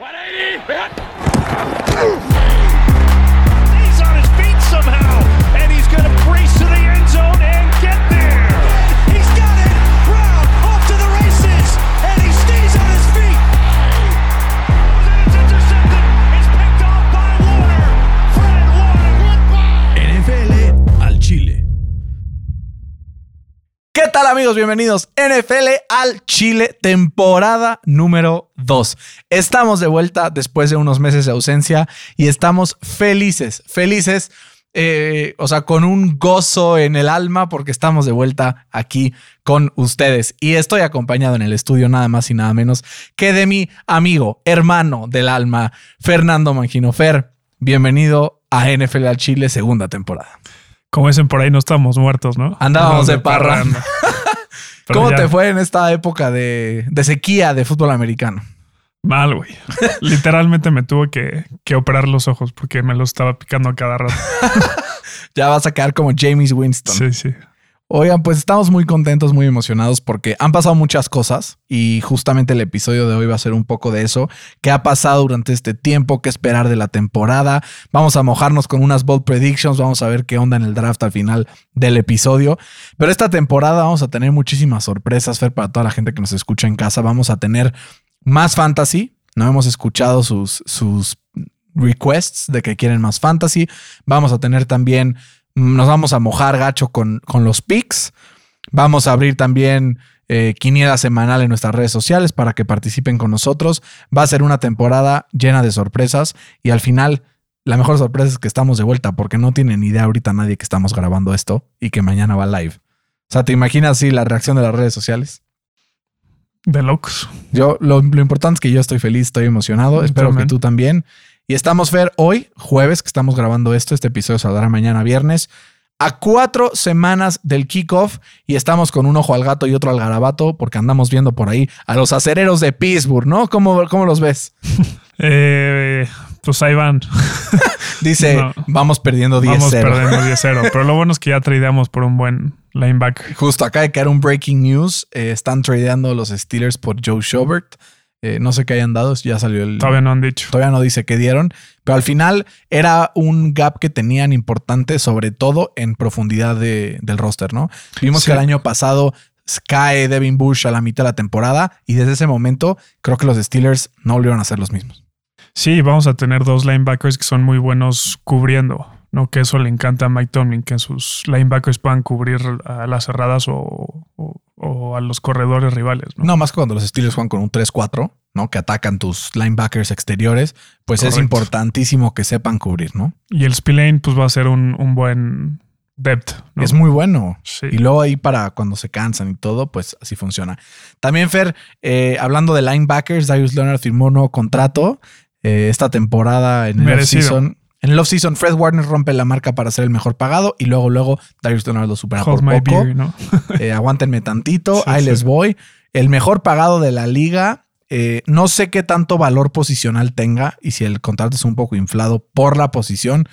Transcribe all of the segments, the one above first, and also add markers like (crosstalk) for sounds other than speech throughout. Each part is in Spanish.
180! Tal amigos? Bienvenidos NFL al Chile, temporada número 2. Estamos de vuelta después de unos meses de ausencia y estamos felices, felices, eh, o sea, con un gozo en el alma porque estamos de vuelta aquí con ustedes. Y estoy acompañado en el estudio nada más y nada menos que de mi amigo, hermano del alma, Fernando Mangino. Fer, bienvenido a NFL al Chile, segunda temporada. Como dicen por ahí, no estamos muertos, ¿no? Andábamos de. (laughs) (laughs) Pero ¿Cómo ya- te fue en esta época de, de sequía de fútbol americano? Mal, güey. (laughs) Literalmente me tuve que, que operar los ojos porque me los estaba picando a cada rato. Ya vas a quedar como James Winston. Sí, sí. Oigan, pues estamos muy contentos, muy emocionados porque han pasado muchas cosas y justamente el episodio de hoy va a ser un poco de eso. ¿Qué ha pasado durante este tiempo? ¿Qué esperar de la temporada? Vamos a mojarnos con unas bold predictions, vamos a ver qué onda en el draft al final del episodio. Pero esta temporada vamos a tener muchísimas sorpresas, Fer, para toda la gente que nos escucha en casa. Vamos a tener más fantasy. No hemos escuchado sus, sus requests de que quieren más fantasy. Vamos a tener también, nos vamos a mojar gacho con, con los picks. Vamos a abrir también eh, quiniela semanal en nuestras redes sociales para que participen con nosotros. Va a ser una temporada llena de sorpresas y al final la mejor sorpresa es que estamos de vuelta porque no tienen idea ahorita nadie que estamos grabando esto y que mañana va live. O sea, ¿te imaginas así la reacción de las redes sociales? De locos. Yo, lo, lo importante es que yo estoy feliz, estoy emocionado. Espero que tú también. Y estamos, Fer, hoy, jueves, que estamos grabando esto. Este episodio saldrá mañana viernes. A cuatro semanas del kickoff y estamos con un ojo al gato y otro al garabato porque andamos viendo por ahí a los acereros de Pittsburgh, ¿no? ¿Cómo, cómo los ves? (laughs) Eh, pues ahí van. (laughs) Dice, No. vamos perdiendo 10-0. Vamos perdiendo (laughs) 10-0. Pero lo bueno es que ya tradeamos por un buen linebacker. Justo acá de caer un breaking news. eh, están tradeando los Steelers por Joe Schobert. Eh, no sé qué hayan dado, ya salió el, Todavía no han dicho. Todavía no dice qué dieron, pero al final era un gap que tenían importante, sobre todo en profundidad de- del roster, ¿no? Vimos Sí. que el año pasado cae Devin Bush a la mitad de la temporada y desde ese momento creo que los Steelers no volvieron a ser los mismos. Sí, vamos a tener dos linebackers que son muy buenos cubriendo. No que eso le encanta a Mike Tomlin, que sus linebackers puedan cubrir a las cerradas o, o- o a los corredores rivales. ¿no? No más que cuando los Steelers juegan con un 3-4, ¿no? Que atacan tus linebackers exteriores, pues es importantísimo que sepan cubrir, ¿no? Y el Spillane pues va a ser un, un buen depth. ¿no? Es muy bueno. Sí. Y luego ahí para cuando se cansan y todo, pues así funciona. También, Fer, eh, hablando de linebackers, Darius Leonard firmó un nuevo contrato eh, esta temporada en el Merecido. En el offseason, Fred Warner rompe la marca para ser el mejor pagado y luego, luego Darius Leonard lo supera Hold por my poco. beer, ¿no? (laughs) Eh, aguántenme tantito, Sí, ahí sí. les voy. El mejor pagado de la liga. eh, no sé qué tanto valor posicional tenga y si el contrato es un poco inflado por la posición,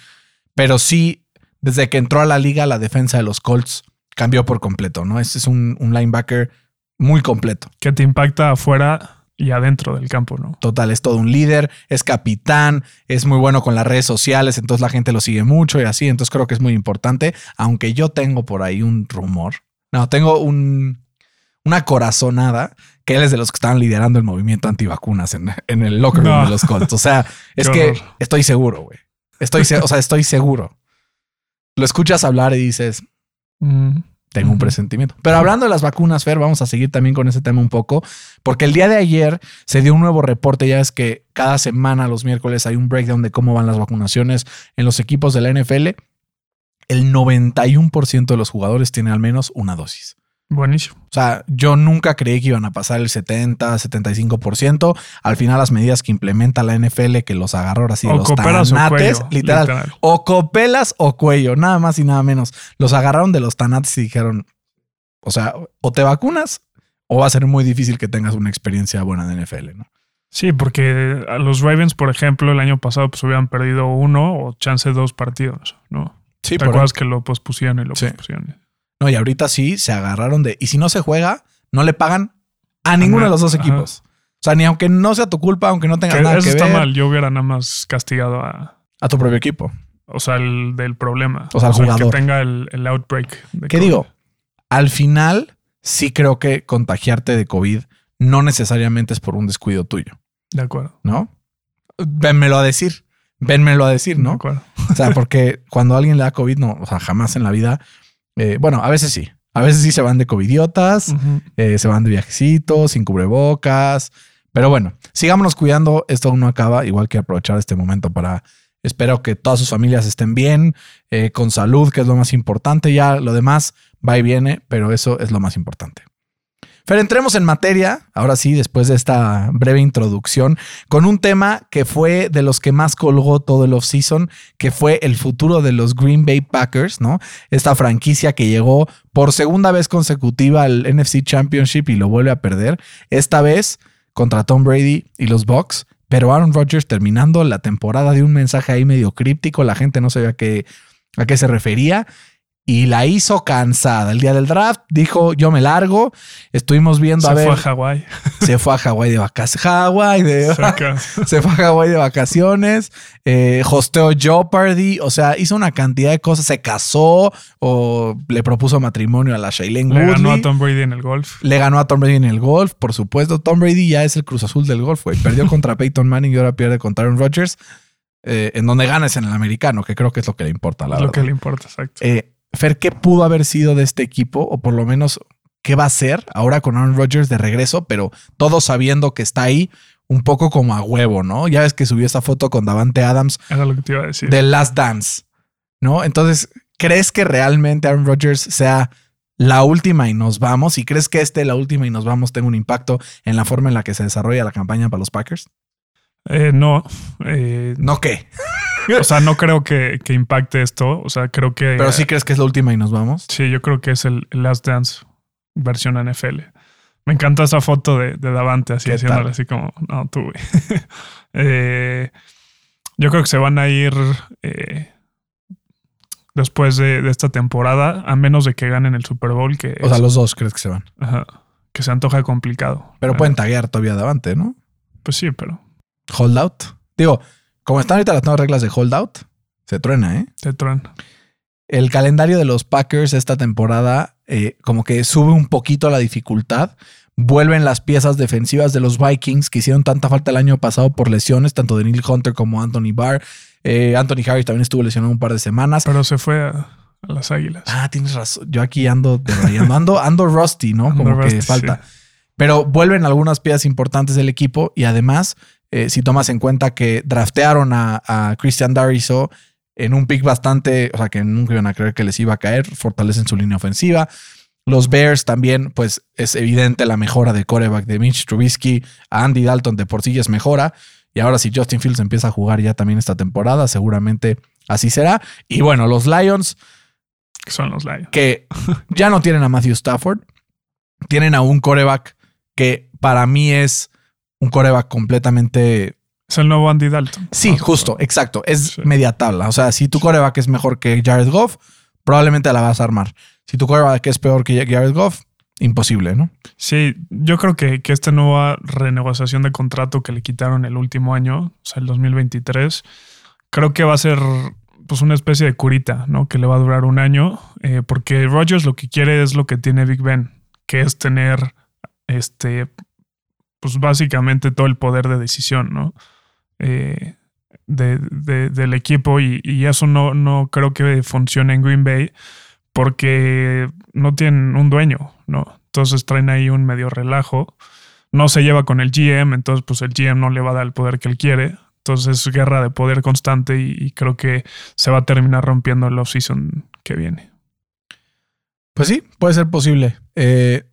pero sí, desde que entró a la liga, la defensa de los Colts cambió por completo, ¿no? Este es un, un linebacker muy completo. que te impacta afuera y adentro del campo, ¿no? Total, es todo un líder, es capitán, es muy bueno con las redes sociales, entonces la gente lo sigue mucho y así, entonces creo que es muy importante, aunque yo tengo por ahí un rumor, no, tengo un, una corazonada que él es de los que estaban liderando el movimiento antivacunas en, en el locker room No. de los Colts, o sea, (laughs) es que horror. estoy seguro, güey, estoy, o sea, estoy seguro. Lo escuchas hablar y dices, Mm, tengo un presentimiento. Pero hablando de las vacunas, Fer, vamos a seguir también con ese tema un poco, porque el día de ayer se dio un nuevo reporte, ya es que cada semana, los miércoles, hay un breakdown de cómo van las vacunaciones en los equipos de la NFL. El 91% de los jugadores tiene al menos una dosis. Buenísimo. O sea, yo nunca creí que iban a pasar el 70, 75%. Al final, las medidas que implementa la NFL, que los agarró ahora sí de O los o tanates, cuello, literal, literal. o copelas o cuello, nada más y nada menos. Los agarraron de los tanates y dijeron, o sea, o te vacunas o va a ser muy difícil que tengas una experiencia buena de NFL, ¿no? Sí, porque a los Ravens, por ejemplo, el año pasado pues hubieran perdido uno o chance dos partidos, ¿no? Sí, ¿Te acuerdas que lo pospusieron y lo Sí. pospusieron? No, y ahorita sí se agarraron de. Y si no se juega, no le pagan a ninguno de los dos Ajá. equipos. O sea, ni aunque no sea tu culpa, aunque no tengas Que nada eso que está ver mal. Yo hubiera nada más castigado a. a tu propio equipo. O sea, el del problema. O sea, al jugador. que tenga el, el outbreak. de ¿Qué COVID. digo? Al final, sí creo que contagiarte de COVID no necesariamente es por un descuido tuyo, De acuerdo. ¿no? Vénmelo a decir. Vénmelo a decir, De ¿no? acuerdo. O sea, porque cuando a alguien le da COVID, no, o sea, jamás en la vida. Eh, bueno, a veces sí. A veces sí se van de covidiotas, eh, se van de viajecitos, sin cubrebocas. Pero bueno, sigámonos cuidando. Esto aún no acaba. Igual que aprovechar este momento para. Espero que todas sus familias estén bien, eh, con salud, que es lo más importante. Ya lo demás va y viene, pero eso es lo más importante. Pero entremos en materia, ahora sí, después de esta breve introducción, con un tema que fue de los que más colgó todo el offseason, que fue el futuro de los Green Bay Packers, ¿no? Esta franquicia que llegó por segunda vez consecutiva al NFC Championship y lo vuelve a perder, esta vez contra Tom Brady y los Bucks, pero Aaron Rodgers terminando la temporada de un mensaje ahí medio críptico, la gente no sabía a qué, a qué se refería y la hizo cansada. El día del draft dijo, yo me largo. Estuvimos viendo Se a ver. fue a Hawái. (laughs) se fue a Hawái de vacaciones. Hawái de (laughs) se fue a Hawái de vacaciones. Eh, hosteó Jeopardy. O sea, hizo una cantidad de cosas. Se casó o le propuso matrimonio a la Shailene Le Woodley. ganó a Tom Brady en el golf. Le ganó a Tom Brady en el golf, por supuesto. Tom Brady ya es el Cruz Azul del golf, güey. Perdió (laughs) contra Peyton Manning y ahora pierde contra Aaron Rodgers. Eh, en donde gana es en el americano, que creo que es lo que le importa, la lo verdad. que le importa, exacto. Eh, Fer, ¿qué pudo haber sido de este equipo? O por lo menos, ¿qué va a ser ahora con Aaron Rodgers de regreso? Pero todos sabiendo que está ahí un poco como a huevo, ¿no? Ya ves que subió esa foto con Davante Adams Era lo que te iba a decir. de Last Dance, ¿no? Entonces, ¿crees que realmente Aaron Rodgers sea la última y nos vamos? ¿Y crees que este, la última y nos vamos, tenga un impacto en la forma en la que se desarrolla la campaña para los Packers? Eh, no. eh, No, ¿qué? O sea, no creo que, que impacte esto. O sea, creo que. Pero sí crees que es la última y nos vamos. Sí, yo creo que es el, el Last Dance versión NFL. Me encanta esa foto de, de Davante así ¿Qué haciéndole tal? así como, no, tú, güey. (laughs) Eh, yo creo que se van a ir eh, después de, de esta temporada, a menos de que ganen el Super Bowl, que, O sea, los dos crees que se van. ajá, que se antoja complicado. Pero Ah, pueden taguear todavía Davante, ¿no? Pues sí, pero Holdout. Digo, como están ahorita las nuevas reglas de holdout, se truena, ¿eh? te truena. El calendario de los Packers esta temporada eh, como que sube un poquito la dificultad. Vuelven las piezas defensivas de los Vikings que hicieron tanta falta el año pasado por lesiones, tanto de Neil Hunter como Anthony Barr. Eh, Anthony Harris también estuvo lesionado un par de semanas. Pero se fue a, a las águilas. Ah, tienes razón. Yo aquí ando debrayando. Ando, ando rusty, ¿no? Ando Como que falta. sí. Pero vuelven algunas piezas importantes del equipo y además, eh, si tomas en cuenta que draftearon a, a Christian Dariso en un pick bastante, o sea, que nunca iban a creer que les iba a caer, fortalecen su línea ofensiva. Los Bears también, pues es evidente la mejora de coreback de Mitch Trubisky a Andy Dalton de por sí ya es mejora. Y ahora si Justin Fields empieza a jugar ya también esta temporada, seguramente así será. Y bueno, los Lions, Que son los Lions. que ya no tienen a Matthew Stafford, tienen a un coreback que para mí es un coreback completamente... Es el nuevo Andy Dalton. Sí, Ah, justo, exacto. Es Sí. media tabla. O sea, si tu coreback es mejor que Jared Goff, probablemente la vas a armar. Si tu coreback es peor que Jared Goff, imposible, ¿no? Sí, yo creo que, que esta nueva renegociación de contrato que le quitaron el último año, o sea, el 2023, creo que va a ser pues una especie de curita, ¿no? Que le va a durar un año, eh, porque Rogers lo que quiere es lo que tiene Big Ben, que es tener, este, pues básicamente todo el poder de decisión, ¿no? Eh, de, de- del equipo y, y eso no, no creo que funcione en Green Bay porque no tienen un dueño, ¿no? Entonces traen ahí un medio relajo. No se lleva con el GM, entonces pues el GM no le va a dar el poder que él quiere. Entonces es guerra de poder constante y, y creo que se va a terminar rompiendo el offseason que viene. Pues sí, puede ser posible. Eh,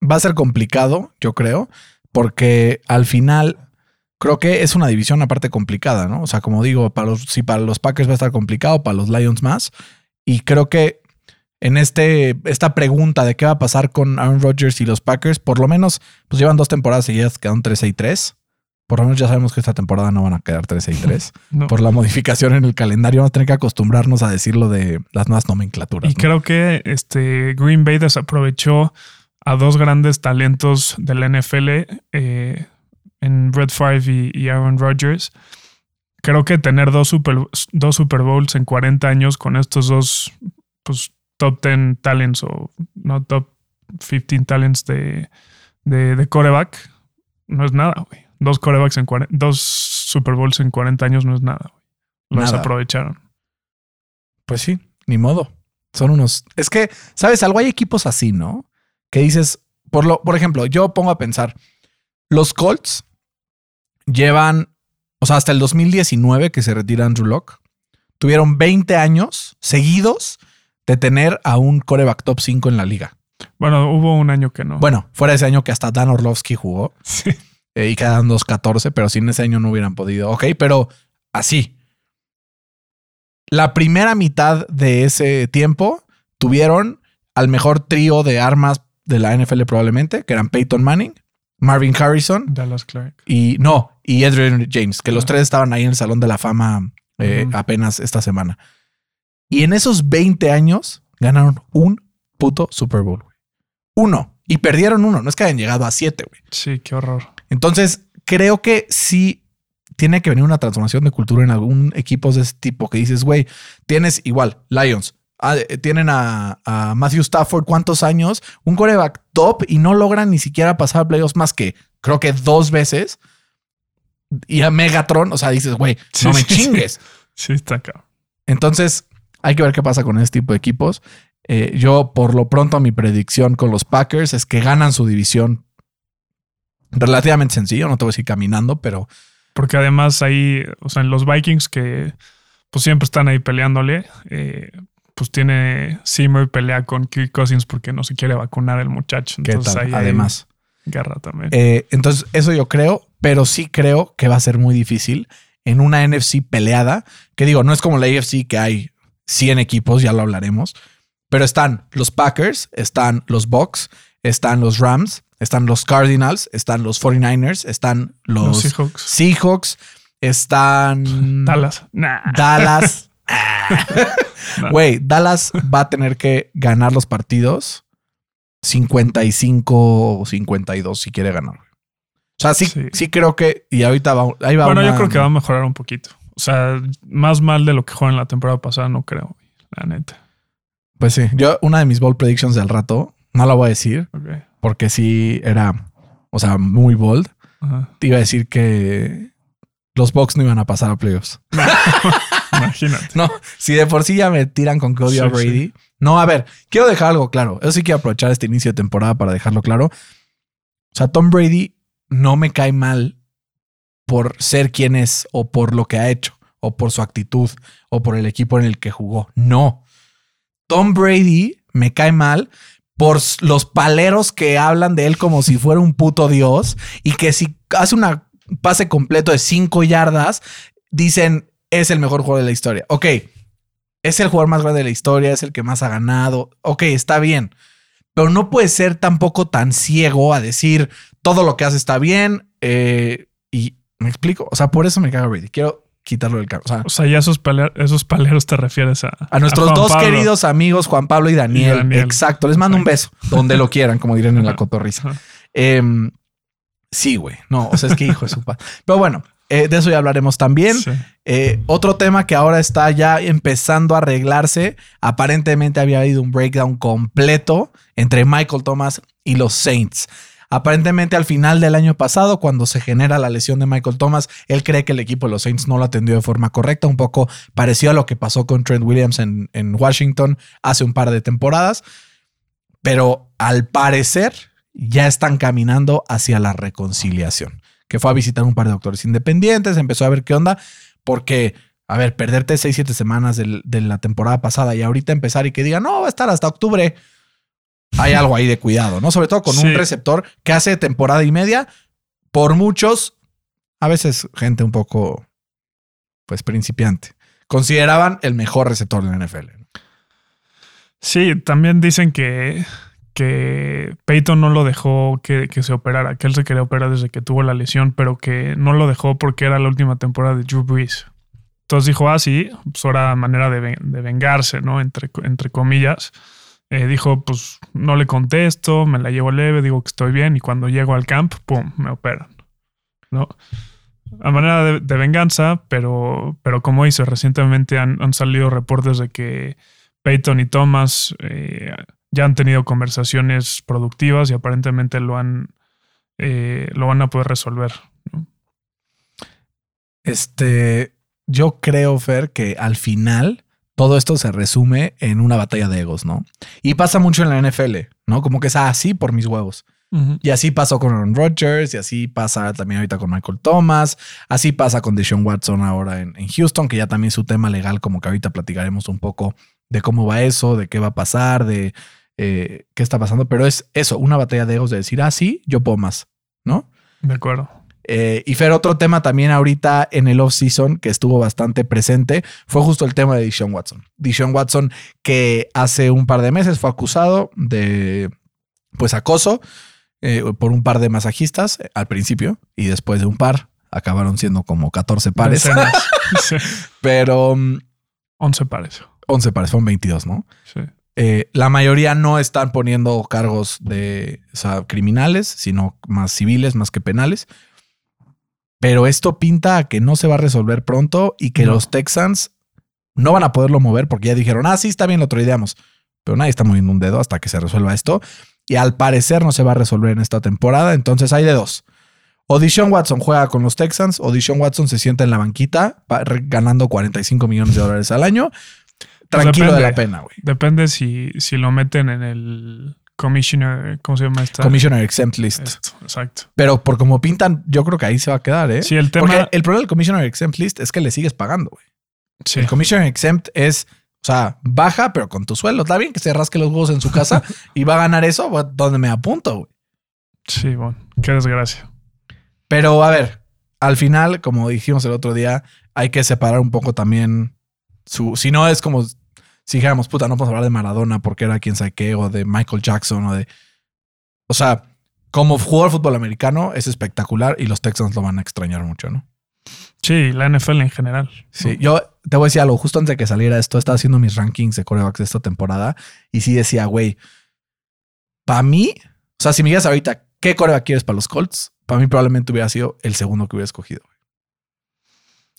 va a ser complicado, yo creo, porque al final creo que es una división aparte complicada, ¿no? O sea, como digo, para los, si para los Packers va a estar complicado, para los Lions más. Y creo que en este, esta pregunta de qué va a pasar con Aaron Rodgers y los Packers, por lo menos, pues llevan dos temporadas seguidas, quedan 13 y 3. Por lo menos ya sabemos que esta temporada no van a quedar 13 y 3. (laughs) ¿no? Por la modificación en el calendario, vamos a tener que acostumbrarnos a decirlo de las nuevas nomenclaturas. Y ¿no? creo que este Green Bay desaprovechó a dos grandes talentos de la NFL eh, en Red Favre y, Aaron Rodgers. Creo que tener dos Super, dos Super Bowls en 40 años con estos dos pues, top 10 talents o no top 15 talents de, de, de coreback no es nada, güey. Dos corebacks en 40, dos Super Bowls en 40 años no es nada, güey. Los Nada. aprovecharon. Pues sí, ni modo. Son unos. Es que, ¿sabes algo? Hay equipos así, ¿no? Que dices, por, lo, por ejemplo, yo pongo a pensar, los Colts llevan, o sea, hasta el 2019 que se retira Andrew Locke, tuvieron 20 años seguidos de tener a un coreback top 5 en la liga. Bueno, hubo un año que no. Bueno, fuera ese año que hasta Dan Orlovsky jugó Sí. eh, y quedan 2-14, pero sin ese año no hubieran podido. Ok, pero así. La primera mitad de ese tiempo tuvieron al mejor trío de armas de la NFL probablemente, que eran Peyton Manning, Marvin Harrison Dallas Clark. y no, y Adrian James, que los tres estaban ahí en el Salón de la Fama eh, apenas esta semana. Y en esos 20 años ganaron un puto Super Bowl. Uno. Y perdieron uno. No es que hayan llegado a siete, güey. Sí, qué horror. Entonces, creo que sí tiene que venir una transformación de cultura en algún equipo de ese tipo que dices, güey, tienes igual, Lions. Ah, tienen a, a Matthew Stafford, ¿cuántos años? Un coreback top y no logran ni siquiera pasar a playoffs más que creo que dos veces. Y a Megatron, o sea, dices, güey, Sí, no me sí, chingues. (laughs) Sí, está cabrón. Entonces, hay que ver qué pasa con este tipo de equipos. Eh, yo, por lo pronto, mi predicción con los Packers es que ganan su división relativamente sencillo. No te voy a decir caminando, pero Porque además ahí, o sea, en los Vikings que pues siempre están ahí peleándole, eh, pues tiene Zimmer pelea con Kirk Cousins porque no se quiere vacunar el muchacho. Entonces ahí hay Además, guerra también. Eh, entonces, eso yo creo, pero sí creo que va a ser muy difícil en una NFC peleada. Que digo, no es como la AFC que hay 100 equipos, ya lo hablaremos. Pero están los Packers, están los Bucks, están los Rams, están los Cardinals, están los 49ers, están los, los Seahawks. Seahawks, están (laughs) Dallas. Nah. Dallas. (laughs) Güey, Dallas va a tener que ganar los partidos 55 o 52 si quiere ganar. O sea, sí, sí, Sí. creo que. Y ahorita va, ahí va. Bueno, una- yo creo que va a mejorar un poquito. O sea, más mal de lo que juegan la temporada pasada, no creo, la neta. Pues sí, yo, una de mis bold predictions del rato, no la voy a decir porque sí era, o sea, muy bold. Ajá. Te iba a decir que los Bucks no iban a pasar a playoffs. (laughs) Imagínate. No, si de por sí ya me tiran con Cody Sí, a Brady. No, a ver, quiero dejar algo claro. Eso sí quiero aprovechar este inicio de temporada para dejarlo claro. O sea, Tom Brady no me cae mal por ser quien es o por lo que ha hecho o por su actitud o por el equipo en el que jugó. No. Tom Brady me cae mal por los paleros que hablan de él como si fuera un puto dios y que si hace una pase completo de cinco yardas, dicen es el mejor jugador de la historia. Ok, es el jugador más grande de la historia, es el que más ha ganado. Ok, está bien. Pero no puede ser tampoco tan ciego a decir todo lo que hace está bien. eh, y me explico. O sea, por eso me caga Brady. Quiero quitarlo del carro. O sea, O sea, ya esos, pale- esos paleros te refieres a. a nuestros dos Pablo. queridos amigos, Juan Pablo y Daniel. Y Daniel. Exacto. Les mando un beso donde lo quieran, como dirían en la cotorriza. Em, sí, güey. No, o sea, es que hijo de su padre. Pero bueno, eh, de eso ya hablaremos también. Sí. Eh, otro tema que ahora está ya empezando a arreglarse. Aparentemente había habido un breakdown completo entre Michael Thomas y los Saints. Aparentemente al final del año pasado, cuando se genera la lesión de Michael Thomas, él cree que el equipo de los Saints no lo atendió de forma correcta, un poco parecido a lo que pasó con Trent Williams en, en Washington hace un par de temporadas. Pero al parecer ya están caminando hacia la reconciliación, que fue a visitar un par de doctores independientes, empezó a ver qué onda, porque, a ver, perderte 6, 7 semanas del- de la temporada pasada y ahorita empezar y que diga, no, va a estar hasta octubre. Hay algo ahí de cuidado, ¿no? Sobre todo con un receptor que hace temporada y media, por muchos, a veces gente un poco, pues, principiante, consideraban el mejor receptor de la NFL. Sí, también dicen que, que Peyton no lo dejó que, que se operara, que él se quería operar desde que tuvo la lesión, pero que no lo dejó porque era la última temporada de Drew Brees. Entonces dijo, ah, sí, pues ahora manera de, de vengarse, ¿no? Entre, entre comillas. Eh, dijo, pues no le contesto, me la llevo leve, digo que estoy bien y cuando llego al camp, ¡pum!, me operan. ¿no? A manera de, venganza, pero, pero como dice, recientemente han, han salido reportes de que Peyton y Thomas eh, ya han tenido conversaciones productivas y aparentemente lo han eh, lo van a poder resolver. ¿no? Este, yo creo, Fer, que al final todo esto se resume en una batalla de egos, ¿no? Y pasa mucho en la NFL, ¿no? Como que es así por mis huevos. Y así pasó con Aaron Rodgers, y así pasa también ahorita con Michael Thomas, así pasa con Deshaun Watson ahora en, en Houston, que ya también su tema legal, como que ahorita platicaremos un poco de cómo va eso, de qué va a pasar, de eh, qué está pasando, pero es eso, una batalla de egos de decir, ah, sí, yo puedo más, ¿no? De acuerdo. Eh, y Fer, otro tema también ahorita en el off-season que estuvo bastante presente fue justo el tema de Deshaun Watson. Deshaun Watson que hace un par de meses fue acusado de pues acoso eh, por un par de masajistas eh, al principio y después de un par acabaron siendo como 14 pares. (laughs) Sí. Pero um, 11 pares. 11 pares, son 22, ¿no? Sí. Eh, la mayoría no están poniendo cargos de o sea, criminales, sino más civiles, más que penales. Pero esto pinta a que no se va a resolver pronto y que No. los Texans no van a poderlo mover porque ya dijeron, ah, sí, está bien, lo tradeamos. Pero nadie está moviendo un dedo hasta que se resuelva esto. Y al parecer no se va a resolver en esta temporada. Entonces hay de dos. Deshaun Watson juega con los Texans Deshaun Watson se sienta en la banquita ganando 45 millones de dólares al año. Tranquilo de la depende. pena, güey. Depende si, si lo meten en el commissioner, ¿cómo se llama esta? Commissioner Exempt List. Esto, exacto. Pero por como pintan, yo creo que ahí se va a quedar, ¿eh? Sí, el tema. Porque el problema del Commissioner Exempt List es que le sigues pagando, güey. sí. El Commissioner Exempt es, o sea, baja, pero con tu sueldo. Está bien que se rasque los huevos en su casa (laughs) y va a ganar eso, donde me apunto, güey. Sí, bueno, qué desgracia. Pero a ver, al final, como dijimos el otro día, hay que separar un poco también su. Si no es como si dijéramos, puta, no podemos hablar de Maradona porque era quien sabe qué, o de Michael Jackson, o de. O sea, como jugador de fútbol americano es espectacular y los Texans lo van a extrañar mucho, ¿no? Sí, la NFL en general. Sí, yo te voy a decir algo. Justo antes de que saliera esto, estaba haciendo mis rankings de corebacks de esta temporada y sí decía, güey, para mí, o sea, si me digas ahorita qué coreback quieres para los Colts, para mí probablemente hubiera sido el segundo que hubiera escogido. güey.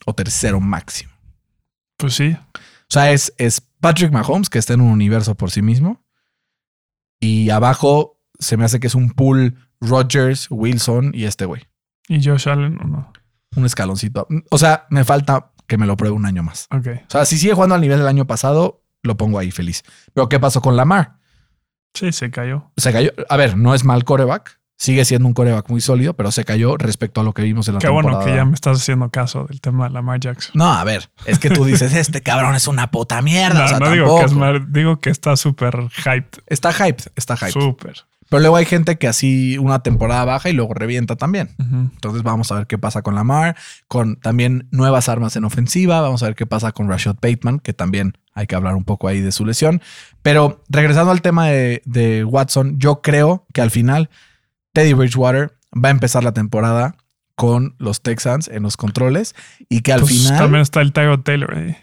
O tercero máximo. Pues sí. O sea, es, es Patrick Mahomes, que está en un universo por sí mismo. Y abajo se me hace que es un pool Rodgers, Wilson y este güey. ¿Y Josh Allen o no? Un escaloncito. O sea, me falta que me lo pruebe un año más. Ok. O sea, si sigue jugando al nivel del año pasado, lo pongo ahí feliz. Pero ¿qué pasó con Lamar? Sí, se cayó. Se cayó. A ver, no es mal coreback. Sigue siendo un coreback muy sólido, pero se cayó respecto a lo que vimos en la Qué temporada. bueno que ya me estás haciendo caso del tema de Lamar Jackson. No, a ver, es que tú dices, (laughs) este cabrón es una puta mierda. No, o sea, no digo que es mal, digo que está súper hyped. Está hyped, está hyped. Súper. Pero luego hay gente que así una temporada baja y luego revienta también. Entonces vamos a ver qué pasa con Lamar, con también nuevas armas en ofensiva. Vamos a ver qué pasa con Rashad Bateman, que también hay que hablar un poco ahí de su lesión. Pero regresando al tema de, de Watson, yo creo que al final Teddy Bridgewater va a empezar la temporada con los Texans en los controles y que al Pues final... También está el Tyro Taylor ahí.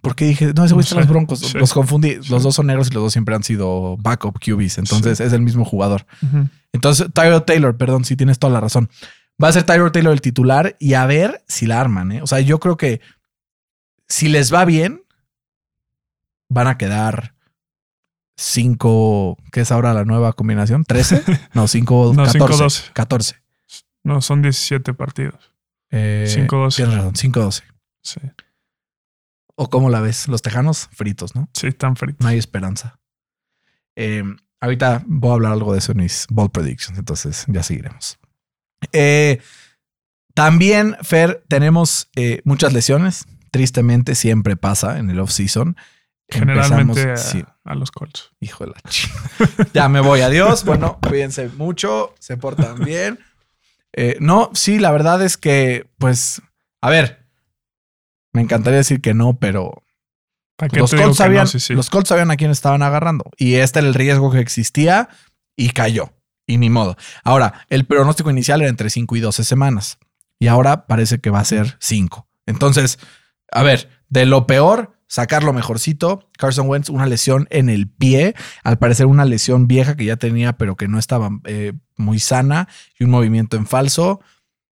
Porque dije, no, ese güey está en los broncos. Sí. Los confundí. Sí. Los dos son negros y los dos siempre han sido backup QBs. Entonces es el mismo jugador. Entonces, Tyro Taylor, perdón, sí tienes toda la razón. Va a ser Tyro Taylor el titular y a ver si la arman. ¿eh? O sea, yo creo que si les va bien, van a quedar cinco, ¿qué es ahora la nueva combinación? ¿13? (laughs) No, 5, No, 14. 5-12. 14. No, son 17 partidos. Eh, 5-12. Tienes razón, 5-12. Sí. ¿O cómo la ves? Los tejanos fritos, ¿no? Sí, están fritos. No hay esperanza. Eh, ahorita voy a hablar algo de eso en mis ball predictions, entonces ya seguiremos. Eh, también, Fer, tenemos eh, muchas lesiones. Tristemente, siempre pasa en el off-season. Generalmente sí, a los Colts. hijo de la chingada. (laughs) Ya me voy, adiós. Bueno, cuídense mucho, se portan (laughs) bien. Eh, no, sí, la verdad es que, pues, a ver, me encantaría decir que no, pero ¿Para qué los Colts, no? sabían, Sí, sí. los Colts sabían a quién estaban agarrando. Y este era el riesgo que existía y cayó. Y ni modo. Ahora, el pronóstico inicial era entre 5 y 12 semanas. Y ahora parece que va a ser 5. Entonces, a ver, de lo peor, sacar lo mejorcito. Carson Wentz, una lesión en el pie. Al parecer, una lesión vieja que ya tenía, pero que no estaba eh, muy sana. Y un movimiento en falso.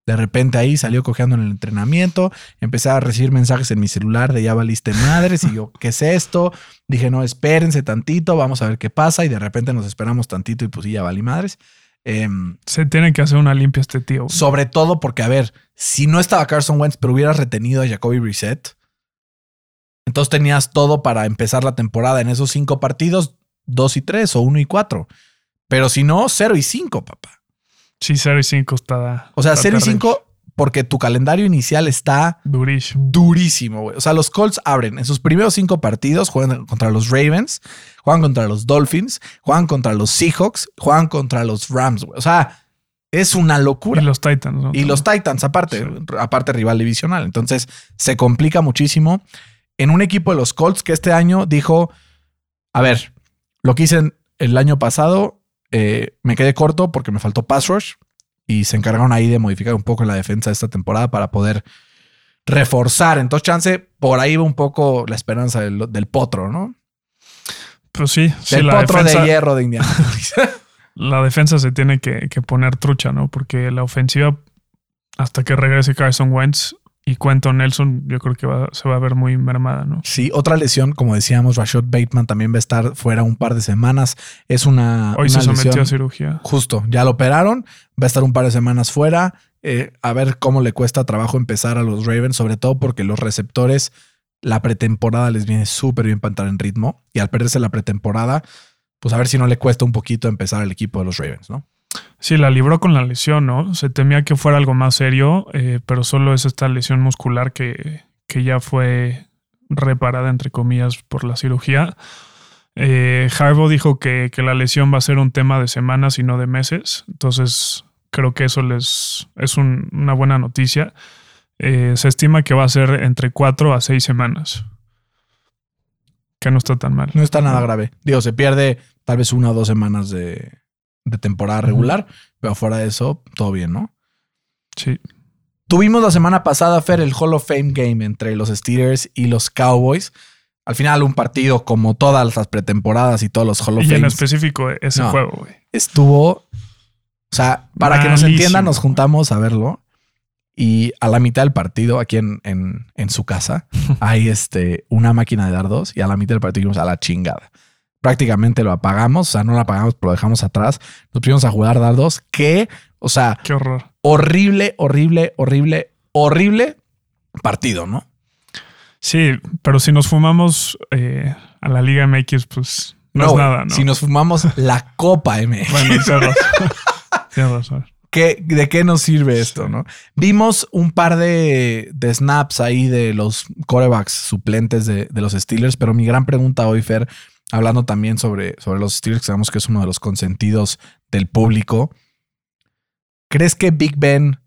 De repente ahí salió cojeando en el entrenamiento, empecé a recibir mensajes en mi celular de ya valiste madres y yo, (laughs) ¿qué es esto? Dije, no, espérense tantito, vamos a ver qué pasa y de repente nos esperamos tantito y pues sí, ya valí madres. Em, Se tiene que hacer una limpia este tío. sobre todo porque, a ver, si no estaba Carson Wentz, pero hubieras retenido a Jacoby Brissett, entonces tenías todo para empezar la temporada en esos cinco partidos, dos y tres o uno y cuatro. Pero si no, cero y cinco, papá. Sí, 0 y 5 está. O sea, está 0 y. 5 porque tu calendario inicial está Durísimo. durísimo, güey. O sea, los Colts abren en sus primeros cinco partidos, juegan contra los Ravens, juegan contra los Dolphins, juegan contra los Seahawks, juegan contra los Rams, güey. O sea, es una locura. Y los Titans, ¿no? Y los Titans, aparte, Sí. aparte rival divisional. Entonces, se complica muchísimo en un equipo de los Colts que este año dijo, a ver, lo que hice el año pasado, eh, me quedé corto porque me faltó pass rush y se encargaron ahí de modificar un poco la defensa de esta temporada para poder reforzar. Entonces, chance, por ahí va un poco la esperanza del, del potro, ¿no? Pues sí, sí, Del la potro defensa, de hierro de Indianapolis. (laughs) la defensa se tiene que, que poner trucha, ¿no? Porque la ofensiva, hasta que regrese Carson Wentz y Quentin Nelson, yo creo que va- se va a ver muy mermada, ¿no? Sí, otra lesión, como decíamos, Rashad Bateman también va a estar fuera un par de semanas. Es una, Hoy una se sometió lesión- a cirugía. Justo, ya lo operaron, va a estar un par de semanas fuera. eh, a ver cómo le cuesta trabajo empezar a los Ravens, sobre todo porque los receptores, la pretemporada les viene súper bien para entrar en ritmo y al perderse la pretemporada, pues a ver si no le cuesta un poquito empezar al equipo de los Ravens, ¿no? Sí, la libró con la lesión, ¿no? Se temía que fuera algo más serio, eh, pero solo es esta lesión muscular que, que ya fue reparada, entre comillas, por la cirugía. Eh, dijo que, que la lesión va a ser un tema de semanas y no de meses. Entonces, creo que eso les es un- una buena noticia. Eh, se estima que va a ser entre cuatro a seis semanas. Que no está tan mal. No está nada grave. Digo, se pierde tal vez una o dos semanas de, de temporada regular, pero fuera de eso, todo bien, ¿no? Sí. Tuvimos la semana pasada, Fer, el Hall of Fame Game entre los Steelers y los Cowboys. Al final, un partido como todas las pretemporadas y todos los Hall of Y en específico ese No. juego, güey. estuvo. O sea, para que nos entiendan, nos juntamos a verlo. Y a la mitad del partido, aquí en, en, en su casa, (laughs) hay este, una máquina de dardos. Y a la mitad del partido dijimos a la chingada. Prácticamente lo apagamos. O sea, no lo apagamos, pero lo dejamos atrás. Nos pusimos a jugar dardos. Que, o sea, Qué horror. horrible, horrible, horrible, horrible partido, ¿no? Sí, pero si nos fumamos eh, a la Liga MX, pues no, es güey, nada, ¿no? Si nos fumamos la Copa M, Bueno, tienes razón. Razón. ¿qué- ¿de qué nos sirve esto, no? Vimos un par de, de snaps ahí de los corebacks suplentes de, de los Steelers, pero mi gran pregunta hoy, Fer, hablando también sobre, sobre los Steelers, que sabemos que es uno de los consentidos del público, ¿crees que Big Ben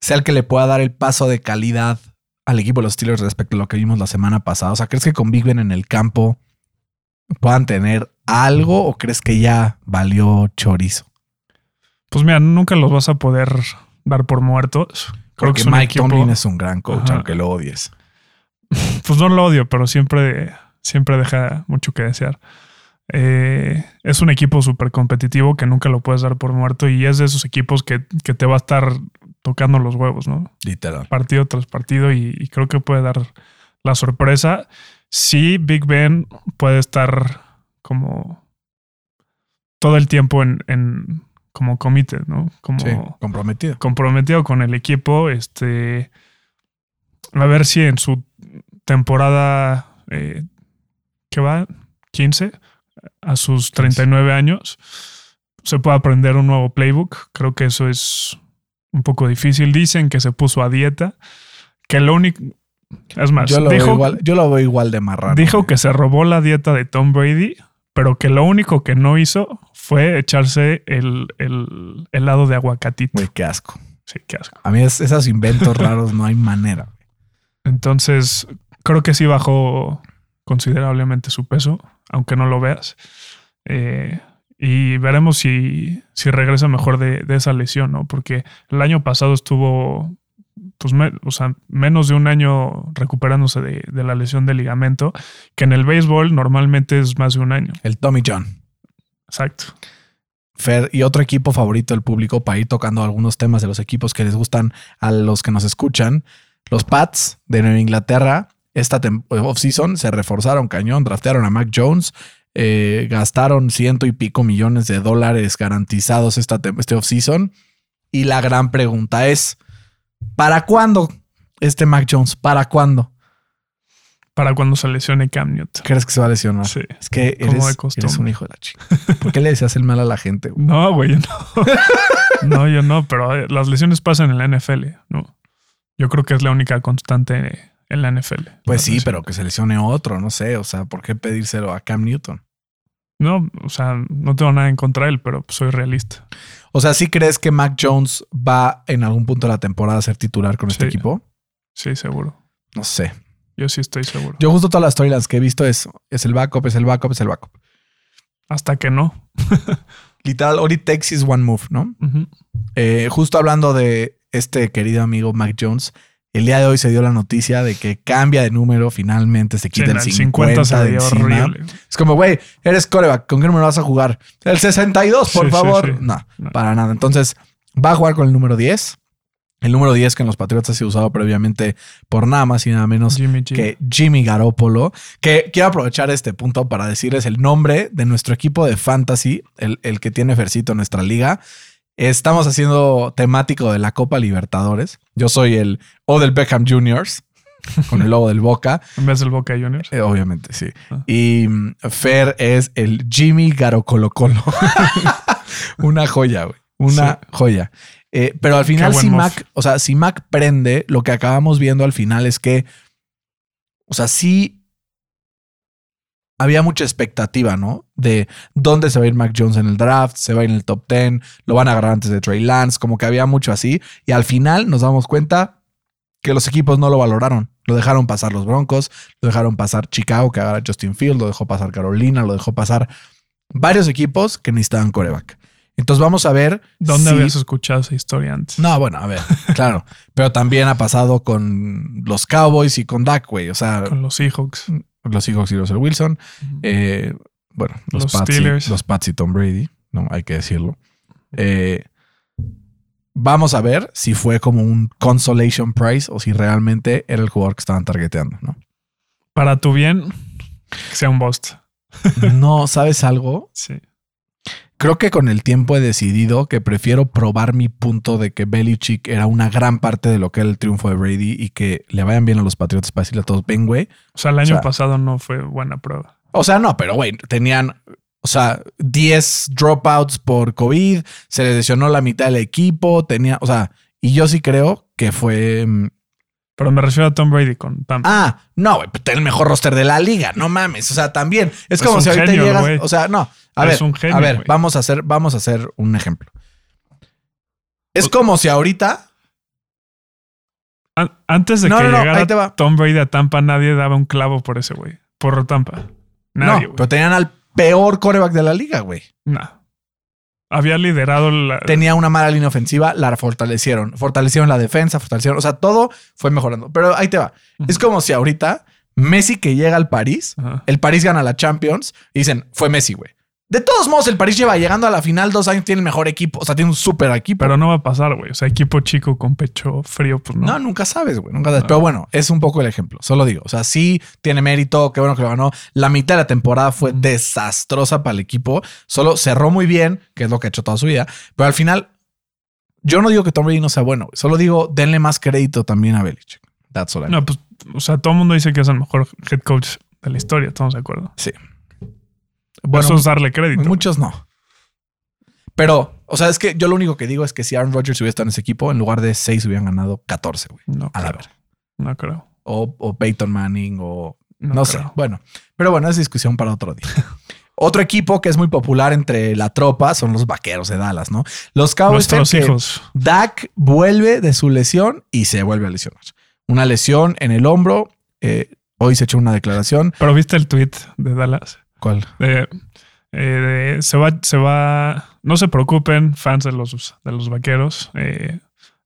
sea el que le pueda dar el paso de calidad al equipo de los Steelers respecto a lo que vimos la semana pasada? O sea, ¿crees que con Big Ben en el campo puedan tener algo o crees que ya valió chorizo? Pues mira, nunca los vas a poder dar por muertos. Creo Porque que Mike equipo- Tomlin es un gran coach, Ajá. aunque lo odies. (laughs) Pues no lo odio, pero siempre, siempre deja mucho que desear. Eh, es un equipo súper competitivo que nunca lo puedes dar por muerto y es de esos equipos que, que te va a estar tocando los huevos, ¿no? Literal. partido tras partido y, y creo que puede dar la sorpresa. Sí, Big Ben puede estar como todo el tiempo en, en como committed, ¿no? Como Sí, comprometido. comprometido con el equipo. Este, a ver si en su temporada eh, que va 15 a sus 39 años se puede aprender un nuevo playbook. Creo que eso es un poco difícil. Dicen que se puso a dieta, que lo único es más, Yo lo, dijo, veo igual, yo lo veo igual de marrano. dijo que se robó la dieta de Tom Brady, pero que lo único que no hizo fue echarse el, el helado de aguacatito. Güey, qué asco. Sí, qué asco. A mí es- esos inventos raros no hay manera. Entonces, creo que sí bajó considerablemente su peso, aunque no lo veas. Eh, y veremos si, si regresa mejor de, de esa lesión, ¿no? Porque el año pasado estuvo, pues, me- o sea, menos de un año recuperándose de, de la lesión de ligamento, que en el béisbol normalmente es más de un año. El Tommy John. Exacto. Fer, y otro equipo favorito del público para ir tocando algunos temas de los equipos que les gustan a los que nos escuchan. Los Pats de Nueva Inglaterra, esta offseason se reforzaron cañón, draftearon a Mac Jones, eh, gastaron ciento y pico millones de dólares garantizados esta este offseason. Y la gran pregunta es, ¿para cuándo este Mac Jones? ¿Para cuándo? Para cuando se lesione Cam Newton. ¿Crees que se va a lesionar? Sí. Es que eres, un hijo de la chica. ¿Por qué le deseas el mal a la gente? No, güey, no. (laughs) no, yo no, pero eh, las lesiones pasan en la NFL, ¿no? Yo creo que es la única constante en la NFL. Pues sí, pero que se lesione otro, no sé. O sea, ¿por qué pedírselo a Cam Newton? No, o sea, no tengo nada en contra de él, pero soy realista. O sea, ¿sí crees que Mac Jones va en algún punto de la temporada a ser titular con este equipo? Sí, seguro. No sé. Yo sí estoy seguro. Yo justo todas las storylines que he visto es, es el backup, es el backup, es el backup. Hasta que no. (laughs) Literal, all it takes is one move, ¿no? Eh, justo hablando de este querido amigo Mac Jones, el día de hoy se dio la noticia de que cambia de número, finalmente se quita el 50, de encima. Es como, güey, eres coreback, ¿con qué número vas a jugar? El 62, por favor. No, no, para nada. Entonces, va a jugar con el número 10. El número 10 que en los Patriotas ha sido usado previamente por nada más y nada menos que Jimmy Garoppolo. Que quiero aprovechar este punto para decirles el nombre de nuestro equipo de fantasy, el, el que tiene Fercito en nuestra liga. Estamos haciendo temático de la Copa Libertadores. Yo soy el Odell Beckham Juniors (laughs) con el logo del Boca. En vez del Boca Juniors. Eh, obviamente, sí. Ah. Y mm, Fer es el Jimmy Garocolo Colo. (laughs) (laughs) Una joya, güey. Una joya. Eh, pero al final, si Mac, o sea, si Mac prende, lo que acabamos viendo al final es que, o sea, sí había mucha expectativa, ¿no? De dónde se va a ir Mac Jones en el draft, se va a ir en el top 10, lo van a agarrar antes de Trey Lance, como que había mucho así. Y al final nos damos cuenta que los equipos no lo valoraron. Lo dejaron pasar los Broncos, lo dejaron pasar Chicago, que agarra Justin Field, lo dejó pasar Carolina, lo dejó pasar varios equipos que necesitaban coreback. Entonces vamos a ver. ¿Dónde habías escuchado esa historia antes? No, bueno, a ver, (laughs) claro. Pero también ha pasado con los Cowboys y con Dak, güey. O sea. Con los Seahawks los Seahawks y Russell Wilson. Eh, bueno, los, Pats y, los Pats y Tom Brady, no hay que decirlo. Eh, vamos a ver si fue como un consolation prize o si realmente era el jugador que estaban targeteando, ¿no? Para tu bien, que sea un bust. no, ¿sabes algo? Sí. Creo que con el tiempo he decidido que prefiero probar mi punto de que Belichick era una gran parte de lo que era el triunfo de Brady y que le vayan bien a los Patriotas para decirle a todos, ven, güey. O sea, el año pasado no fue buena prueba. O sea, no, pero güey, tenían, o sea, 10 dropouts por COVID, se les lesionó la mitad del equipo, tenía, o sea, y yo sí creo que fue mm, pero me refiero a Tom Brady con Tampa. Ah, no, güey, pues, el mejor roster de la liga, no mames. O sea, también es como si ahorita llegas. O sea, no. A ver, a ver, vamos a hacer, vamos a hacer un ejemplo. Es como si ahorita. Antes de que llegara Tom Brady a Tampa, nadie daba un clavo por ese güey. Por Tampa. Nadie, no, pero tenían al peor coreback de la liga, güey. No había liderado la... Tenía una mala línea ofensiva, la fortalecieron. Fortalecieron la defensa, fortalecieron... O sea, todo fue mejorando. Pero ahí te va. Es como si ahorita Messi que llega al París, el París gana la Champions y dicen, fue Messi, güey. De todos modos, el París lleva llegando a la final dos años, tiene el mejor equipo. O sea, tiene un súper equipo. Pero no va a pasar, güey. O sea, equipo chico con pecho frío, pues no. No, nunca sabes, güey. Nunca sabes. Pero bueno, es un poco el ejemplo. Solo digo. O sea, sí tiene mérito. Qué bueno que lo ganó. La mitad de la temporada fue desastrosa para el equipo. Solo cerró muy bien, que es lo que ha hecho toda su vida. Pero al final, yo no digo que Tom Brady no sea bueno. Solo digo, denle más crédito también a Belichick. That's all No, pues, o sea, todo el mundo dice que es el mejor head coach de la historia. ¿Estamos de acuerdo? Sí. Bueno, Eso es darle crédito. Muchos no. Pero, o sea, es que yo lo único que digo es que si Aaron Rodgers hubiera estado en ese equipo, en lugar de 6 hubieran ganado 14, güey. No a la No creo. O, Peyton Manning o no, sé. Bueno, pero bueno, es discusión para otro día. (laughs) Otro equipo que es muy popular entre la tropa son los vaqueros de Dallas, ¿no? Los Cowboys. Nuestros hijos. Dak vuelve de su lesión y se vuelve a lesionar. Una lesión en el hombro. Eh, hoy se echó una declaración. Pero viste el tweet de Dallas. ¿Cuál? Eh, se va, se va. No se preocupen, fans de los, de los vaqueros. Eh,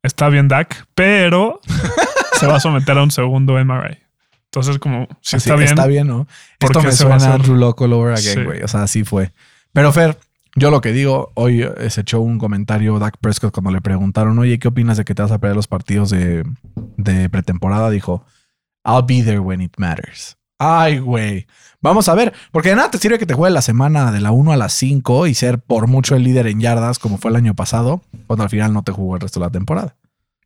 está bien Dak, pero (laughs) se va a someter a un segundo MRI. Entonces, como si está bien. Está bien, ¿no? Esto me suena a Drew Loco over again, güey. O sea, así fue. Pero Fer, Yo lo que digo, hoy eh, se echó un comentario Dak Prescott cuando le preguntaron, oye, ¿qué opinas de que te vas a perder los partidos de, de pretemporada? Dijo, I'll be there when it matters. Ay, güey. Vamos a ver, porque de nada te sirve que te juegue la semana de la 1 a la 5 y ser por mucho el líder en yardas como fue el año pasado, cuando al final no te jugó el resto de la temporada.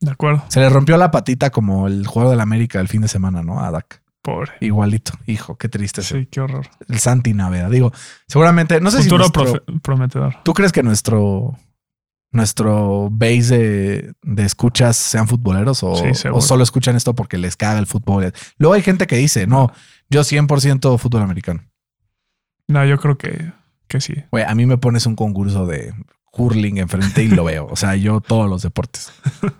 De acuerdo. Se le rompió la patita como el juego de la América del fin de semana, ¿no? A Dak. Pobre. Igualito. Hijo, qué triste. Sí, qué horror. El Santi Naveda. Digo, seguramente, no sé Futuro si profe- prometedor. ¿Tú crees que nuestro nuestro base de, de escuchas sean futboleros o, Sí, o solo escuchan esto porque les caga el fútbol? Luego hay gente que dice, no, yo 100% fútbol americano. No, yo creo que, que sí. Güey, a mí me pones un concurso de hurling enfrente y lo veo. O sea, yo todos los deportes. (laughs)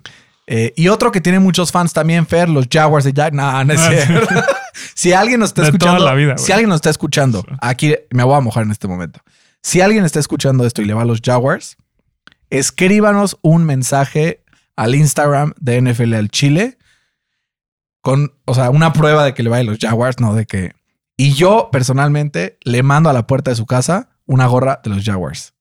Eh, y otro que tiene muchos fans también, Fer, los Jaguars de Jack. No, no es Ah, cierto. (laughs) si alguien nos está De escuchando, toda la vida, si alguien nos está escuchando, aquí me voy a mojar en este momento. Si alguien está escuchando esto y le va a los Jaguars, escríbanos un mensaje al Instagram de NFL al Chile con, o sea, una prueba de que le vaya a los Jaguars, no de que. Y yo personalmente le mando a la puerta de su casa una gorra de los Jaguars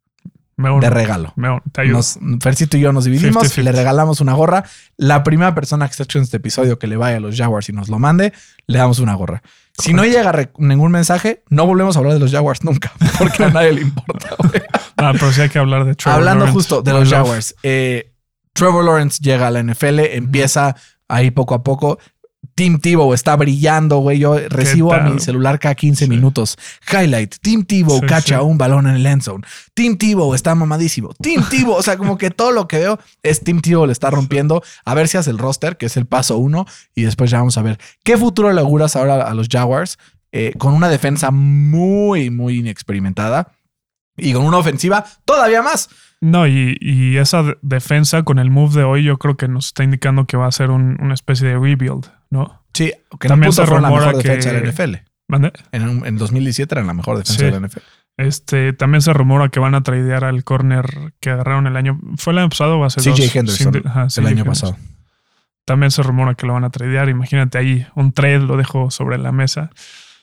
Me uno. de regalo. Me uno. Te ayudo. Nos, Fercito y yo nos dividimos, 50-50. le regalamos una gorra. La primera persona que está escuchando este episodio que le vaya a los Jaguars y nos lo mande, le damos una gorra. Si no llega ningún mensaje, no volvemos a hablar de los Jaguars nunca, (laughs) porque a nadie le importa. Ah, (laughs) pero sí hay que hablar de Trevor Hablando Lawrence. justo de los. Jaguars, eh, Trevor Lawrence llega a la NFL, empieza ahí poco a poco. Tim Tebow está brillando, güey. Yo recibo a mi celular cada 15 Sí. minutos. Highlight. Tim Tebow Sí, cacha sí. un balón en el end zone. Tim Tebow está mamadísimo. (laughs) Tim Tebow, o sea, como que todo lo que veo es Tim Tebow le está rompiendo. A ver si hace el roster, que es el paso uno. Y después ya vamos a ver qué futuro le auguras ahora a los Jaguars eh, con una defensa muy, muy inexperimentada. Y con una ofensiva todavía más. No, y, y esa de- defensa con el move de hoy, yo creo que nos está indicando que va a ser un- una especie de rebuild, ¿no? Sí, que También se fueron la rumora mejor que- defensa de la NFL. ¿Mande? En, un- en 2017 eran la mejor defensa Sí. de la NFL. Este, también se rumora que van a tradear al corner que agarraron el año. ¿Fue el año pasado o hace CJ dos? Henderson, Sin- ajá, el año Henderson. pasado. También se rumora que lo van a tradear. Imagínate ahí un trade, lo dejo sobre la mesa.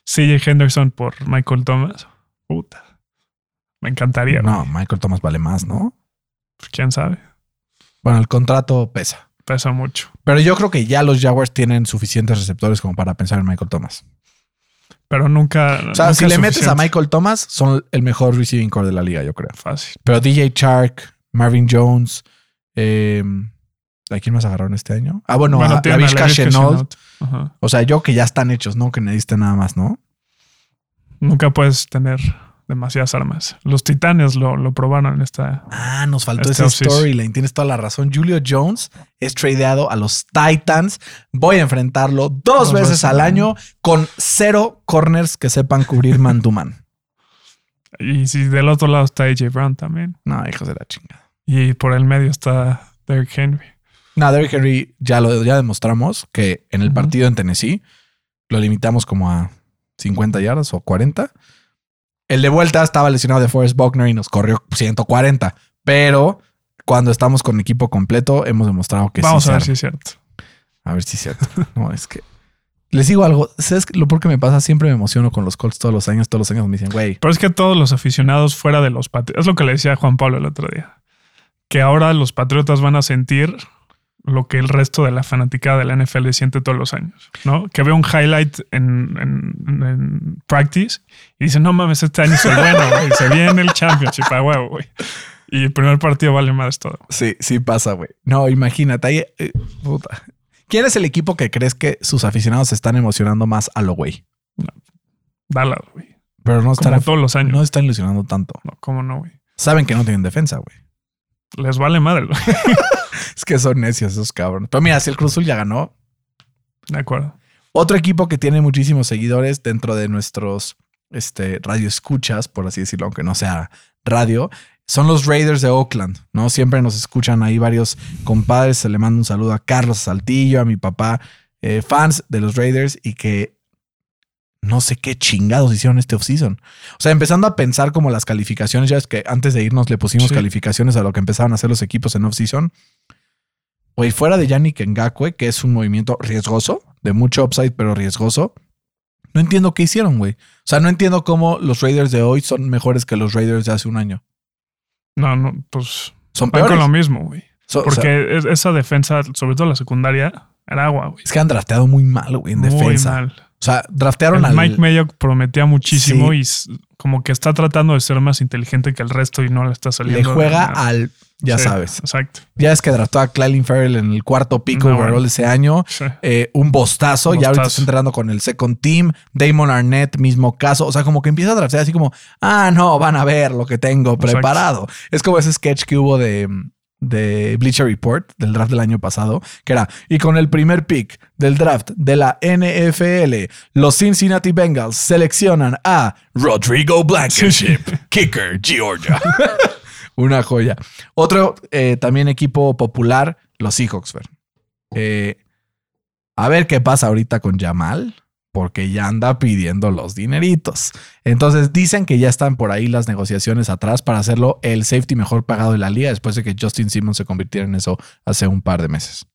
CJ Henderson por Michael Thomas. Puta. Me encantaría. No, güey. Michael Thomas vale más, ¿no? Pues, quién sabe. Bueno, el contrato pesa. Pesa mucho. Pero yo creo que ya los Jaguars tienen suficientes receptores como para pensar en Michael Thomas. Pero nunca. O sea, nunca si le metes a. Michael Thomas, son el mejor receiving core de la liga, yo creo. Fácil. Pero DJ Chark, Marvin Jones, eh, ¿a quién más agarraron este año? Ah, bueno, a tienen a. Ajá. O sea, yo que ya están hechos, ¿no? Que necesiten nada más, ¿no? Nunca puedes tener demasiadas armas. Los titanes lo, lo probaron en esta. Ah, nos faltó Este ese storyline. Tienes toda la razón. Julio Jones es tradeado a los Titans. Voy a enfrentarlo dos, Dos veces veces al año con cero corners que sepan cubrir man to man. (laughs) Y si del otro lado está AJ Brown también. No, hijos de la chingada. Y por el medio está Derrick Henry. No, Derrick Henry ya lo ya demostramos que en el partido en Tennessee lo limitamos como a 50 yardas o 40. El de vuelta estaba lesionado de Forrest Buckner y nos corrió 140. Pero cuando estamos con equipo completo, hemos demostrado que Vamos sí a ver si es cierto. A ver si es cierto. No, es que. Les digo algo. ¿Sabes lo por qué me pasa? Siempre me emociono con los Colts todos los años. Todos los años me dicen, güey. Pero es que todos los aficionados fuera de los Patriotas, es lo que le decía Juan Pablo el otro día, que ahora los Patriotas van a sentir lo que el resto de la fanaticada de la NFL siente todos los años, ¿no? Que ve un highlight en, en- en practice y dice, no mames, este año soy bueno, güey, se viene el championship a huevo, güey. Y el primer partido vale más todo. Sí, sí pasa, güey. No, imagínate. ahí, eh, puta. ¿Quién es el equipo que crees que sus aficionados se están emocionando más a lo güey? Dallas, güey. Pero no están, todos los años. no están ilusionando tanto. No, ¿cómo no, güey? Saben que no tienen defensa, güey. Les vale madre. (laughs) Es que son necios esos cabrones. Pero mira, si el Cruz Azul ya ganó, De acuerdo. Otro equipo que tiene muchísimos seguidores dentro de nuestros este, radio escuchas, por así decirlo, aunque no sea radio, son los Raiders de Oakland, ¿no? Siempre nos escuchan ahí varios compadres. Se le manda un saludo a Carlos Saltillo, a mi papá, eh, fans de los Raiders y que no sé qué chingados hicieron este offseason. O sea, empezando a pensar como las calificaciones, ya es que antes de irnos le pusimos Sí. calificaciones a lo que empezaron a hacer los equipos en offseason. Güey, fuera de Yannick Ngakwe, que es un movimiento riesgoso, de mucho upside, pero riesgoso. No entiendo qué hicieron, güey. O sea, no entiendo cómo los Raiders de hoy son mejores que los Raiders de hace un año. No, no, pues Son peores. con lo mismo, güey. So- o Porque sea, esa defensa, sobre todo la secundaria, era agua, güey. es que han drafteado muy mal, güey, en Muy defensa. mal. O sea, draftearon El al. Mike Mayock prometía muchísimo Sí. y como que está tratando de ser más inteligente que el resto y no le está saliendo. le juega al. Ya Sí, sabes. Exacto. Ya es que draftó a Clelin Farrell en el cuarto pico No, overall bueno. ese año. Sí. Eh, un bostazo. Ya ahorita está entrenando con el second team. Damon Arnett, mismo caso. O sea, como que empieza a draftear así como, ah, no, van a ver lo que tengo Exacto. preparado. Es como ese sketch que hubo de, de Bleacher Report del draft del año pasado, que era, y con el primer pick del draft de la NFL, los Cincinnati Bengals seleccionan a Rodrigo Blankenship, (laughs) kicker, Georgia. (laughs) Una joya. Otro eh, también equipo popular, los Seahawks. Eh, a ver qué pasa ahorita con Jamal, porque ya anda pidiendo los dineritos. Entonces dicen que ya están por ahí las negociaciones atrás para hacerlo el safety mejor pagado de la liga después de que Justin Simmons se convirtiera en eso hace un par de meses.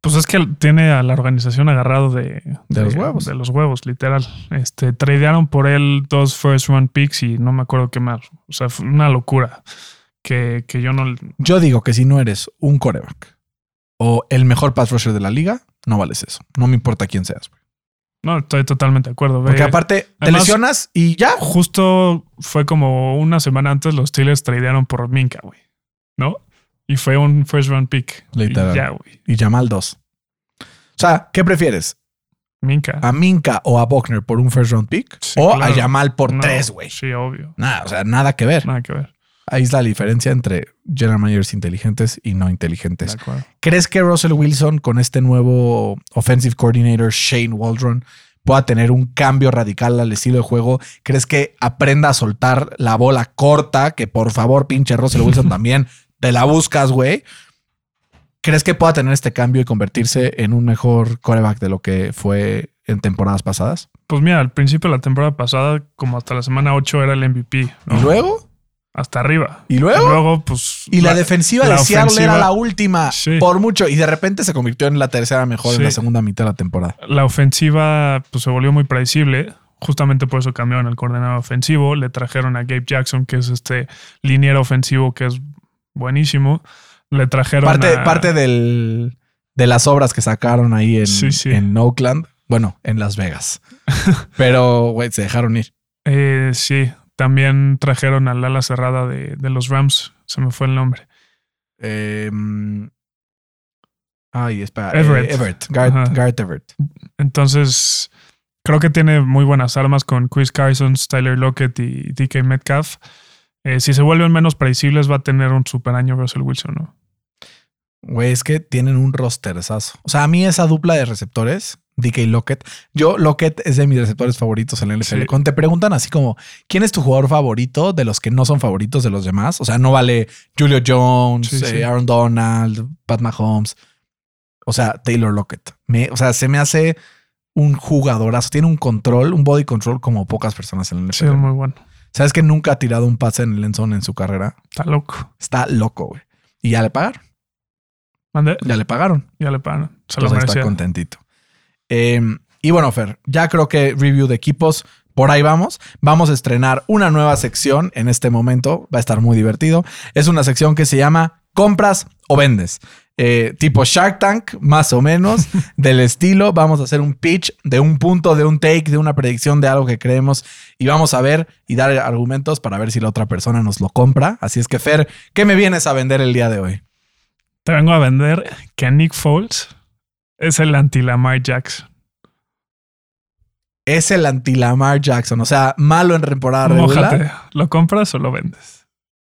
Pues es que tiene a la organización agarrado de, De los huevos. De los huevos, literal. Este, tradearon por él dos first round picks y no me acuerdo qué más. O sea, fue una locura. Que, que yo no. Yo digo que si no eres un coreback o el mejor pass rusher de la liga, no vales eso. No me importa quién seas. No, estoy totalmente de acuerdo. Porque aparte te lesionas y ya. Justo fue como una semana antes los Steelers tradearon por Minka, güey. ¿No? Y fue un first round pick. Y Literal. ya, güey. Y Jamal 2. O sea, ¿qué prefieres? Minka. ¿A Minka o a Buckner por un first round pick? Sí, o claro. a Jamal por No, tres, güey. Sí, obvio. Nada, o sea, nada que ver. Nada que ver. Ahí está la diferencia entre general managers inteligentes y no inteligentes. ¿Crees que Russell Wilson con este nuevo offensive coordinator Shane Waldron pueda tener un cambio radical al estilo de juego? ¿Crees que aprenda a soltar la bola corta? Que por favor, pinche Russell Wilson (laughs) también te la buscas, güey. ¿Crees que pueda tener este cambio y convertirse en un mejor coreback de lo que fue en temporadas pasadas? Pues mira, al principio de la temporada pasada, como hasta la semana 8 era el MVP. ¿no? ¿Y luego? Hasta arriba. ¿Y luego? luego, pues. Y la, defensiva la de Seattle ofensiva- era la última Sí. por mucho. Y de repente se convirtió en la tercera mejor en la segunda mitad de la temporada. la ofensiva pues, se volvió muy predecible. Justamente por eso cambiaron el coordinador ofensivo. Le trajeron a Gabe Jackson, que es este liniero ofensivo que es buenísimo. Le trajeron Parte, a- parte del, de las obras que sacaron ahí en, sí. en Oakland. Bueno, en Las Vegas. (laughs) Pero, güey, se dejaron ir. Eh, sí, también trajeron al ala cerrada de, de los Rams. Se me fue el nombre. Eh, ay, espera. Everett. Eh, Everett. Garrett, Ajá. Garrett Everett. Entonces, creo que tiene muy buenas armas con Chris Carson, Tyler Lockett y DK Metcalf. Eh, si se vuelven menos predecibles, va a tener un super año Russell Wilson, ¿no? Güey, es que tienen un rosterzazo. O sea, a mí esa dupla de receptores, DK Lockett, yo Lockett es de mis receptores favoritos en la NFL. Sí. Cuando te preguntan así como, ¿quién es tu jugador favorito de los que no son favoritos de los demás? O sea, no vale Julio Jones, Sí, eh, sí. Aaron Donald, Pat Mahomes. O sea, Taylor Lockett. Me, o sea, se me hace un jugadorazo. Tiene un control, un body control como pocas personas en Sí, NFL. es muy bueno. ¿Sabes que nunca ha tirado un pase en el end zone en su carrera? Está loco. Está loco, güey. Y ya le pagaron. ¿Mande? Ya le pagaron. Ya le pagan. Se lo Entonces ahí está contentito. Eh, y bueno, Fer, ya creo que review de equipos, por ahí vamos. Vamos a estrenar una nueva sección en este momento. Va a estar muy divertido. Es una sección que se llama Compras o Vendes. Eh, tipo Shark Tank, más o menos, (laughs) del estilo. Vamos a hacer un pitch de un punto, de un take, de una predicción de algo que creemos y vamos a ver y dar argumentos para ver si la otra persona nos lo compra. Así es que, Fer, ¿qué me vienes a vender el día de hoy? Te vengo a vender que Nick Foles es el anti-Lamar Jackson. Es el anti-Lamar Jackson, o sea, malo en temporada regular. Mójate. ¿Lo compras o lo vendes?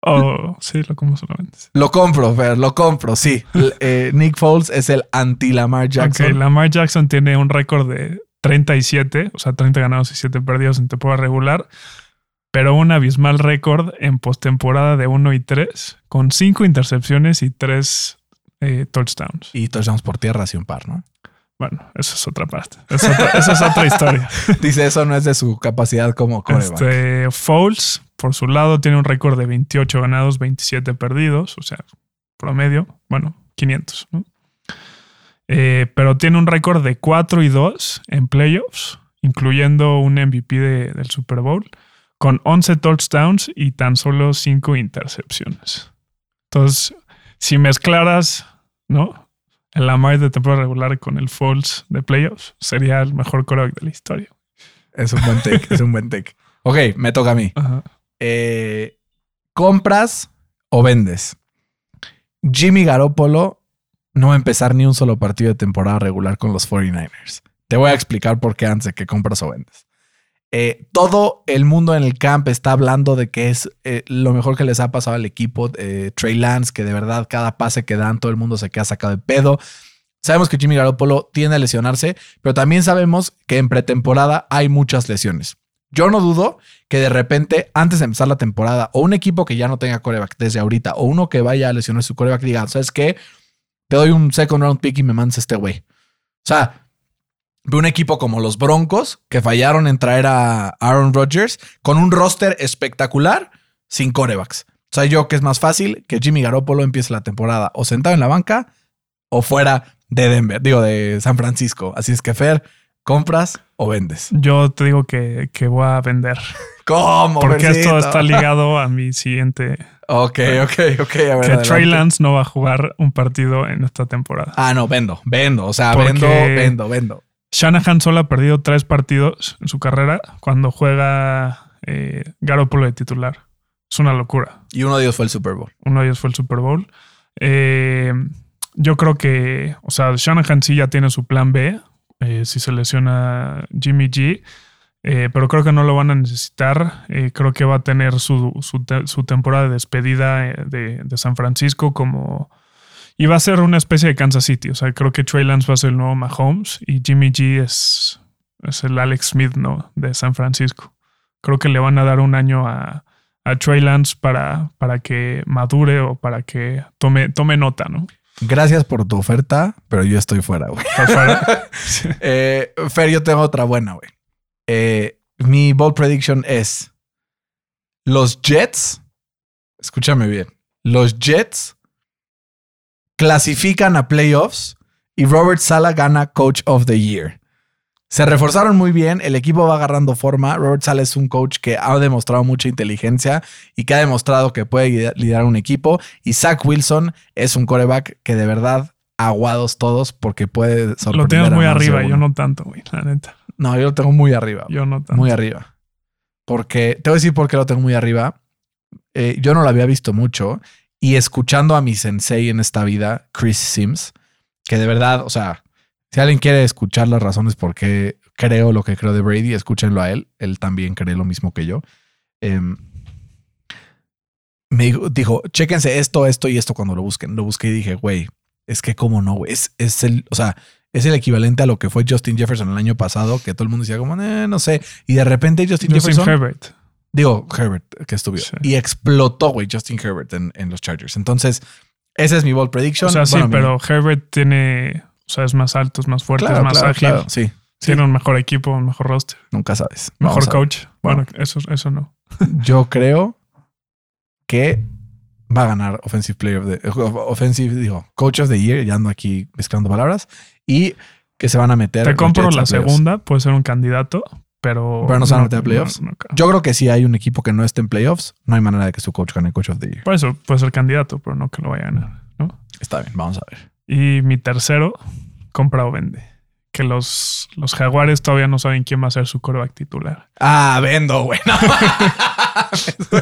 O sí, lo compras o lo vendes. Lo compro, Fer, lo compro, sí. Eh, Nick Foles es el anti-Lamar Jackson. Ok, Lamar Jackson tiene un récord de 37, o sea, 30 ganados y 7 perdidos en temporada regular, pero un abismal récord en postemporada de 1 y 3, con 5 intercepciones y 3 touchdowns. Y touchdowns por tierra, así un par, ¿no? Bueno, eso es otra parte. Es otra- (laughs) esa es otra historia. (laughs) Dice, eso no es de su capacidad como coreback. Este, Foles, por su lado, tiene un récord de 28 ganados, 27 perdidos, o sea, promedio, bueno, 500, ¿no? Eh, pero tiene un récord de 4 y 2 en playoffs, incluyendo un MVP de- del Super Bowl, con 11 touchdowns y tan solo 5 intercepciones. Entonces, si mezclaras, ¿no? El Lamar de temporada regular con el Falls de playoffs, sería el mejor quarterback de la historia. Es un buen (laughs) take, es un buen take. Ok, me toca a mí. Eh, ¿Compras o vendes? Jimmy Garoppolo no va a empezar ni un solo partido de temporada regular con los 49ers. Te voy a explicar por qué antes de que compras o vendes. Eh, todo el mundo en el camp está hablando de que es eh, lo mejor que les ha pasado al equipo. Eh, Trey Lance, que de verdad cada pase que dan, todo el mundo se queda sacado de pedo. Sabemos que Jimmy Garoppolo tiende a lesionarse, pero también sabemos que en pretemporada hay muchas lesiones. Yo no dudo que de repente, antes de empezar la temporada, o un equipo que ya no tenga coreback desde ahorita, o uno que vaya a lesionar su coreback, diga, ¿sabes qué? Te doy un second round pick y me mandas este güey. O sea, Ve un equipo como los Broncos, que fallaron en traer a Aaron Rodgers, con un roster espectacular, sin corebacks. O sea, yo que es más fácil que Jimmy Garoppolo empiece la temporada o sentado en la banca o fuera de Denver, digo, de San Francisco. Así es que, Fer, ¿compras o vendes? Yo te digo que, que voy a vender. (laughs) ¿Cómo? Porque esto está ligado a mi siguiente. (laughs) Ok, ok, ok. A ver, Que. Trey Lance no va a jugar un partido en esta temporada. Ah, no, vendo, vendo. O sea, Porque- vendo, vendo, vendo. Shanahan solo ha perdido tres partidos en su carrera cuando juega eh, Garoppolo de titular. Es una locura. Y uno de ellos fue el Super Bowl. Uno de ellos fue el Super Bowl. Eh, yo creo que, o sea, Shanahan sí ya tiene su plan B eh, si se lesiona Jimmy G, eh, pero creo que no lo van a necesitar. Eh, creo que va a tener su, su, te- su temporada de despedida de, de San Francisco como... Y va a ser una especie de Kansas City. O sea, creo que Trey Lance va a ser el nuevo Mahomes y Jimmy G es, es el Alex Smith, ¿no? De San Francisco. Creo que le van a dar un año a, a Trey Lance para, para que madure o para que tome, tome nota, ¿no? Gracias por tu oferta, pero yo estoy fuera, güey. (laughs) Eh, Fer, yo tengo otra buena, güey. Eh, mi bold prediction es los Jets. Escúchame bien. Los Jets clasifican a playoffs y Robert Sala gana Coach of the Year. Se reforzaron muy bien, el equipo va agarrando forma. Robert Sala es un coach que ha demostrado mucha inteligencia y que ha demostrado que puede lider- liderar un equipo. Y Zach Wilson es un coreback que de verdad aguados todos porque puede sorprender. Lo a muy arriba, yo no tanto, güey, la neta. No, yo lo tengo muy arriba. Yo no tanto. Muy arriba. Porque te voy a decir por qué lo tengo muy arriba. Eh, yo no lo había visto mucho y escuchando a mi sensei en esta vida, Chris Sims, que de verdad, o sea, si alguien quiere escuchar las razones por qué creo lo que creo de Brady, escúchenlo a él. Él también cree lo mismo que yo. Em, me dijo, dijo, chéquense esto, esto y esto cuando lo busquen. Lo busqué y dije, güey, es que cómo no, güey. Es, es el, o sea, es el equivalente a lo que fue Justin Jefferson el año pasado, que todo el mundo decía como, "Eh, no sé. Y de repente Justin, Justin Jefferson, Herbert. Digo, Herbert, que estuvo. Sí. Y explotó, güey, Justin Herbert en, en los Chargers. Entonces, ese es mi bold prediction. O sea, sí, Bueno, mi- pero Herbert tiene, o sea, es más alto, es más fuerte, claro, es más claro, ágil. claro, sí, Tiene un mejor equipo, un mejor roster, nunca sabes. mejor coach. Bueno, eso, eso no. (laughs) Yo creo que va a ganar Offensive Player of the Offensive, digo, Coach of the Year, ya ando aquí mezclando palabras, y que se van a meter. Te compro la segunda, puede ser un candidato, pero. Pero no se van a meter a playoffs. no, no creo. Yo creo que si hay un equipo que no esté en playoffs, no hay manera de que su coach gane Coach of the Year. Por eso puede ser candidato, pero no que lo vaya a ganar, ¿no? Está bien, vamos a ver. Y mi tercero, compra o vende. Que los, los jaguares todavía no saben quién va a ser su coreback titular. Ah, vendo, güey. (laughs) No.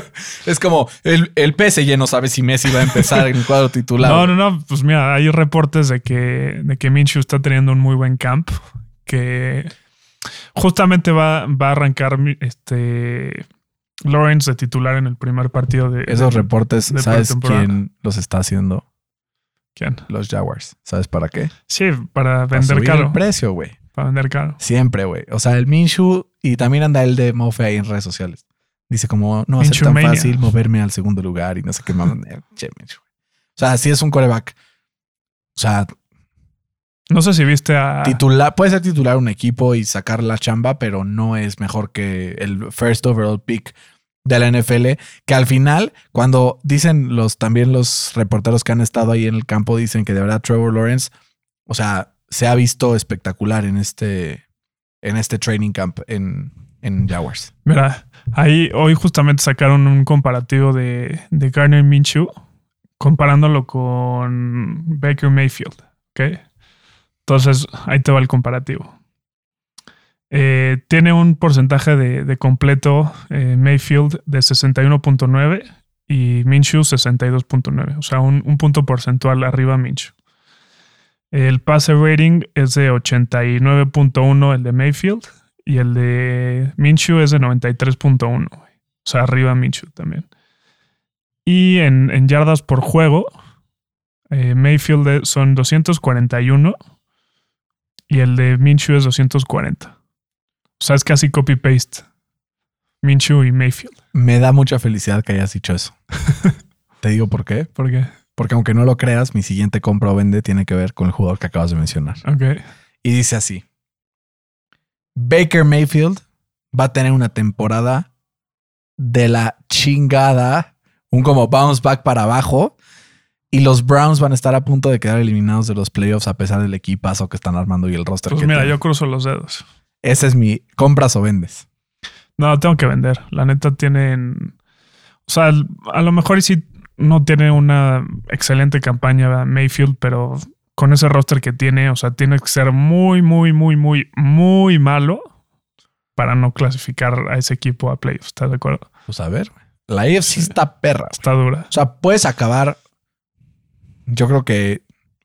es como el, el PSG no sabe si Messi va a empezar en el cuadro titular. No, no, no. Pues mira, hay reportes de que, de que Minshew está teniendo un muy buen camp. Que justamente va, va a arrancar este Lawrence de titular en el primer partido de. Esos de- reportes, de ¿sabes quién los está haciendo? ¿Quién? Los Jaguars. ¿Sabes para qué? Sí, para Para vender subir caro. el precio, güey. Para vender caro. Siempre, güey. O sea, el Minshu y también anda el de Mofe ahí en redes sociales. Dice como, no va a ser tan fácil moverme al segundo lugar y no sé qué más. (laughs) Eh, che. O sea, si es un coreback. O sea, No sé si viste a. titular, puede ser titular un equipo y sacar la chamba, pero no es mejor que el first overall pick de la NFL, que al final, cuando dicen los también los reporteros que han estado ahí en el campo, dicen que de verdad Trevor Lawrence, o sea, se ha visto espectacular en este, en este training camp en, en Jaguars. Mira, Ahí hoy justamente sacaron un comparativo de, de Garner Minshew comparándolo con Baker Mayfield. ¿ok? Entonces, ahí te va el comparativo. Eh, tiene un porcentaje de, completo eh, Mayfield de 61.9 y Minshew 62.9. O sea, un, un punto porcentual arriba Minshew. El pase rating es de 89.1 el de Mayfield y el de Minshew es de 93.1. O sea, arriba Minshew también. Y en, en yardas por juego, eh, Mayfield son 241 y el de Minshew es 240. O sea, es casi copy-paste. Minshew y Mayfield. Me da mucha felicidad que hayas dicho eso. (laughs) Te digo por qué. ¿Por qué? Porque aunque no lo creas, mi siguiente compra o vende tiene que ver con el jugador que acabas de mencionar. Ok. Y dice así. Baker Mayfield va a tener una temporada de la chingada, un como bounce back para abajo, y los Browns van a estar a punto de quedar eliminados de los playoffs a pesar del equipazo que están armando y el roster Pues que mira, yo cruzo los dedos. Ese es mi compras o vendes. No, tengo que vender. La neta tienen. O sea, a lo mejor y sí no tiene una excelente campaña Mayfield, pero con ese roster que tiene, o sea, tiene que ser muy, muy, muy, muy, muy malo para no clasificar a ese equipo a playoffs. ¿Estás de acuerdo? Pues a ver, la AFC está perra. Está dura. O sea, puedes acabar, yo creo que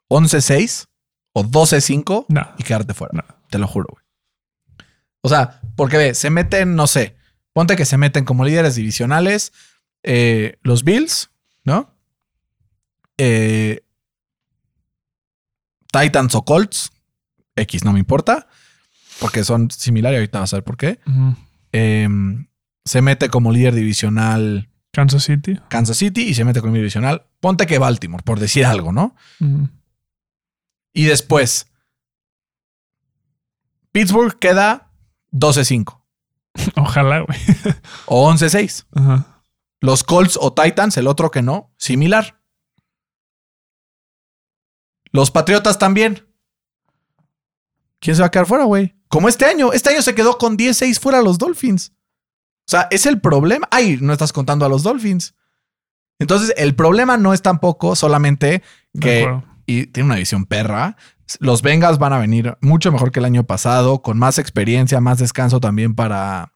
11-6 o 12-5 No, y quedarte fuera. no. Te lo juro, güey. O sea, porque ve, se meten, no sé, ponte que se meten como líderes divisionales eh, los Bills, ¿no? Eh, Titans o Colts, X, no me importa, porque son similares, ahorita vas a ver por qué. Eh, se mete como líder divisional Kansas City. Kansas City y se mete como líder divisional. Ponte que Baltimore, por decir algo, ¿no? Y después, Pittsburgh queda 12-5 (laughs) Ojalá, güey. o 11-6. Ajá. Los Colts o Titans, el otro que no, similar. Los Patriotas también. ¿Quién se va a quedar fuera, güey? Como este año. Este año se quedó con 10-6 fuera los Dolphins. O sea, es el problema. Ay, no estás contando a los Dolphins. Entonces, el problema no es tampoco solamente que y tiene una visión perra. Los Bengals van a venir mucho mejor que el año pasado, con más experiencia, más descanso también para,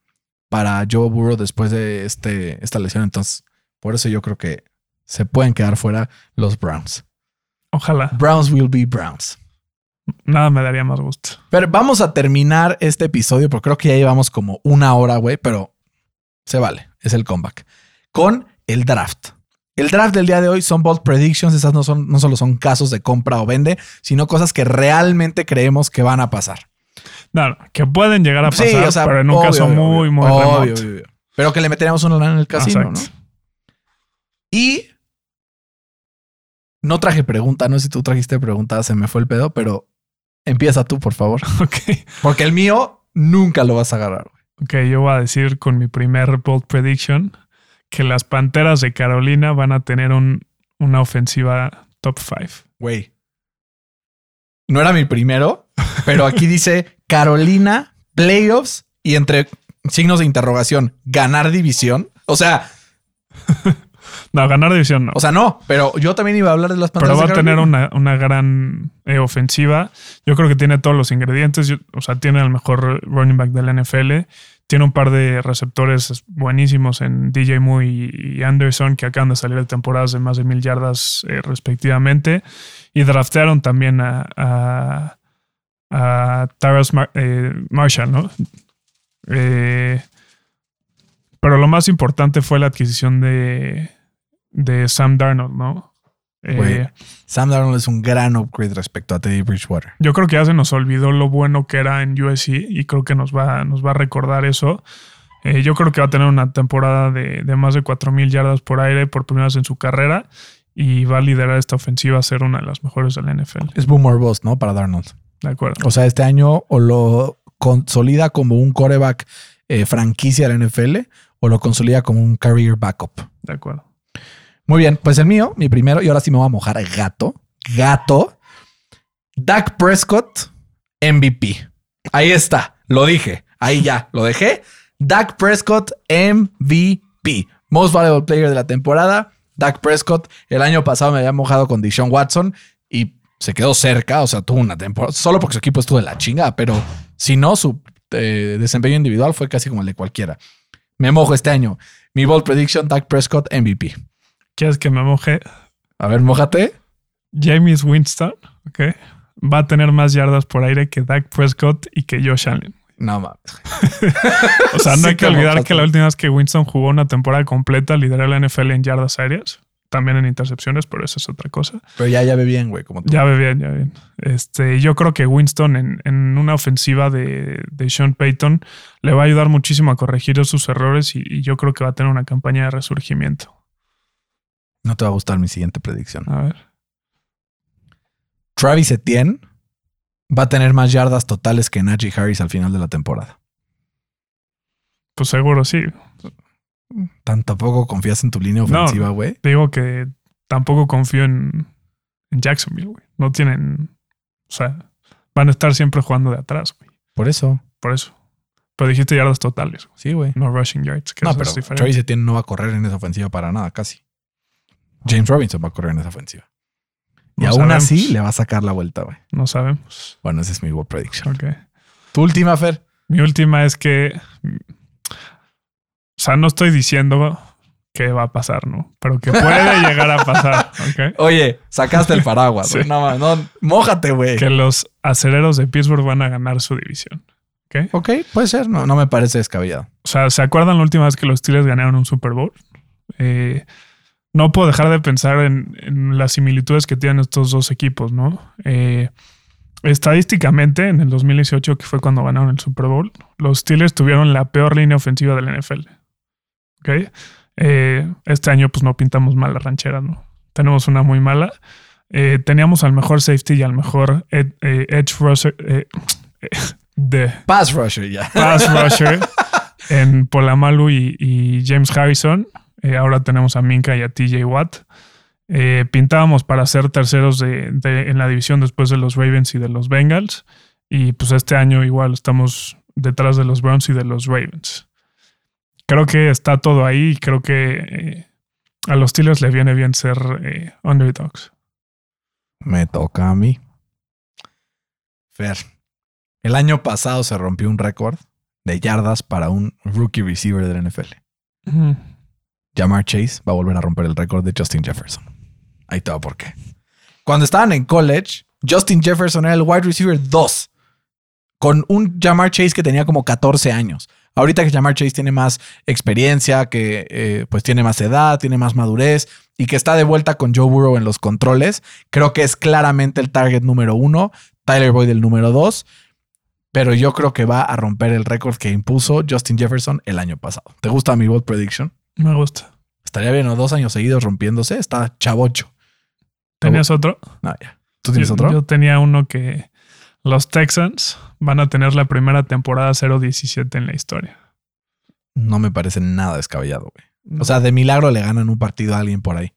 para Joe Burrow después de este, esta lesión. Entonces, por eso yo creo que se pueden quedar fuera los Browns. Ojalá. Browns will be Browns. Nada me daría más gusto. Pero vamos a terminar este episodio, porque creo que ya llevamos como una hora, güey, pero se vale, es el comeback. Con el draft. El draft del día de hoy son bold predictions, esas no, son, no solo son casos de compra o vende, sino cosas que realmente creemos que van a pasar. No, que pueden llegar a pasar, Sí, o sea, pero en un obvio, caso muy, muy obvio, remoto. obvio, obvio. Pero que le meteríamos una lana en el casino, Exacto. ¿no? Y no traje pregunta, no sé si tú trajiste pregunta, se me fue el pedo, pero empieza tú, por favor. (laughs) Ok. Porque el mío nunca lo vas a agarrar. Ok, yo voy a decir con mi primer bold prediction que las Panteras de Carolina van a tener un, una ofensiva top 5. Güey. No era mi primero, pero aquí (laughs) dice Carolina, playoffs y entre signos de interrogación, ganar división. O sea, No, ganar división no. o sea, no, pero yo también iba a hablar de las pero Panteras va de a tener una, una gran eh, ofensiva. Yo creo que tiene todos los ingredientes. Yo- o sea, tiene el mejor running back del NFL. Tiene un par de receptores buenísimos en DJ Moore y Anderson que acaban de salir de temporadas de más de mil yardas eh, respectivamente. Y draftearon también a, a, a Taras Mar- eh, Marshall, ¿no? Eh, pero lo más importante fue la adquisición de, de Sam Darnold, ¿no? Eh. Sam Darnold es un gran upgrade respecto a Teddy Bridgewater. yo creo que ya se nos olvidó lo bueno que era en USC y creo que nos va, nos va a recordar eso. Eh, yo creo que va a tener una temporada de, de más de 4.000 yardas por aire por primera vez en su carrera y va a liderar esta ofensiva a ser una de las mejores de la NFL. Es boomer bust, ¿no? Para Darnold. De acuerdo. O sea, este año o lo consolida como un coreback eh, franquicia de la NFL o lo consolida como un career backup. De acuerdo. Muy bien, pues el mío, mi primero, y ahora sí me voy a mojar gato. Gato. Dak Prescott, MVP. Ahí está, lo dije. Ahí ya, lo dejé. Dak Prescott MVP. Most Valuable Player de la temporada. Dak Prescott. El año pasado me había mojado con Deshaun Watson y se quedó cerca. O sea, tuvo una temporada. Solo porque su equipo estuvo de la chingada. Pero si no, su eh, desempeño individual fue casi como el de cualquiera. Me mojo este año. Mi bold prediction: Dak Prescott MVP. ¿Quieres que me moje? A ver, mojate. James Winston, ok, va a tener más yardas por aire que Dak Prescott y que Josh Allen. No mames. (laughs) O sea, no Sí hay que olvidar que la última vez que Winston jugó una temporada completa lideró la NFL en yardas aéreas, también en intercepciones, pero eso es otra cosa. Pero ya, ya ve bien, güey. Como tú. Ya ve bien, ya ve bien. Este, yo creo que Winston en, en una ofensiva de, de Sean Payton le va a ayudar muchísimo a corregir sus errores y, y yo creo que va a tener una campaña de resurgimiento. No te va a gustar mi siguiente predicción. A ver. Travis Etienne va a tener más yardas totales que Najee Harris al final de la temporada. Pues seguro sí. Tan tampoco confías en tu línea No. ofensiva, güey. Digo que tampoco confío en, en Jacksonville, güey. No tienen. O sea, van a estar siempre jugando de atrás, güey. Por eso. Por eso. Pero dijiste yardas totales, güey. Sí, güey. No rushing yards. Que No, pero. Travis Etienne no va a correr en esa ofensiva para nada, casi. James Robinson va a correr en esa ofensiva. Y No aún sabemos. así le va a sacar la vuelta, güey. No sabemos. Bueno, ese es mi bold prediction. Ok. Tu última, Fer. Mi última es que. O sea, no estoy diciendo que va a pasar, ¿no? Pero que puede (laughs) llegar a pasar, ¿ok? Oye, sacaste el paraguas. Sí. No, no, mójate, güey. Que los acereros de Pittsburgh van a ganar su división. ¿Ok? Ok, puede ser. No, no me parece descabellado. O sea, ¿se acuerdan la última vez que los Steelers ganaron un Super Bowl? Eh, no puedo dejar de pensar en, en las similitudes que tienen estos dos equipos, ¿no? Eh, estadísticamente, en el 2018, que fue cuando ganaron el Super Bowl, los Steelers tuvieron la peor línea ofensiva de la NFL. ¿Ok? Eh, este año, pues no pintamos mal la ranchera, ¿no? Tenemos una muy mala. Eh, teníamos al mejor safety y al mejor ed- edge rusher (laughs) de Pass rusher ya. pass (laughs) rusher en Polamalu y, y James Harrison. Eh, ahora tenemos a Minka y a TJ Watt. Eh, pintábamos para ser terceros de, de- en la división después de los Ravens y de los Bengals. Y pues este año igual estamos detrás de los Browns y de los Ravens. Creo que está todo ahí y creo que eh, a los Steelers le viene bien ser eh, underdogs. Me toca a mí. Fer, el año pasado se rompió un récord de yardas para un rookie receiver del NFL. Ujú. Jamar Chase va a volver a romper el récord de Justin Jefferson. Ahí te va por qué. Cuando estaban en college, Justin Jefferson era el wide receiver 2 con un Jamar Chase que tenía como 14 años. Ahorita que Jamar Chase tiene más experiencia, que eh, pues tiene más edad, tiene más madurez y que está de vuelta con Joe Burrow en los controles, creo que es claramente el target número uno, Tyler Boyd el número dos, pero yo creo que va a romper el récord que impuso Justin Jefferson el año pasado. ¿Te gusta mi bold prediction? Me gusta. Estaría bien, ¿no? Dos años seguidos rompiéndose. Está chavocho. ¿Tenías otro? No, ya. ¿Tú tienes yo, otro? Yo tenía uno que los Texans van a tener la primera temporada 0-17 en la historia. No me parece nada descabellado, güey. O sea, de milagro le ganan un partido a alguien por ahí.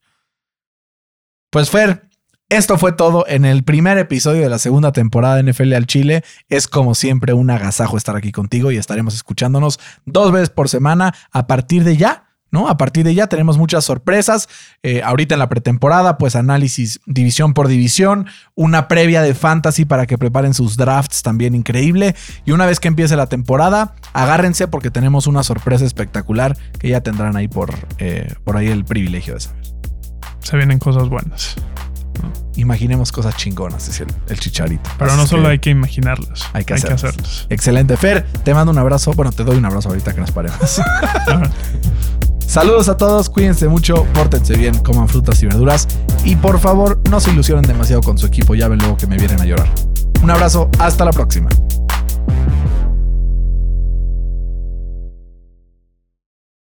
Pues Fer, esto fue todo en el primer episodio de la segunda temporada de NFL al Chile. Es como siempre un agasajo estar aquí contigo y estaremos escuchándonos dos veces por semana a partir de ya. ¿No? A partir de ya tenemos muchas sorpresas. Eh, ahorita en la pretemporada, pues análisis división por división, una previa de fantasy para que preparen sus drafts también increíble. Y una vez que empiece la temporada, agárrense porque tenemos una sorpresa espectacular que ya tendrán ahí por, eh, por ahí el privilegio de saber. Se vienen cosas buenas. Imaginemos cosas chingonas, es el, el chicharito. Pero Así no solo que hay que imaginarlas. hay que hacerlas. hacerlas. Excelente, Fer. Te mando un abrazo. Bueno, te doy un abrazo ahorita que nos paremos. (laughs) (laughs) Saludos a todos, cuídense mucho, pórtense bien, coman frutas y verduras y por favor no se ilusionen demasiado con su equipo, ya ven luego que me vienen a llorar. Un abrazo, hasta la próxima.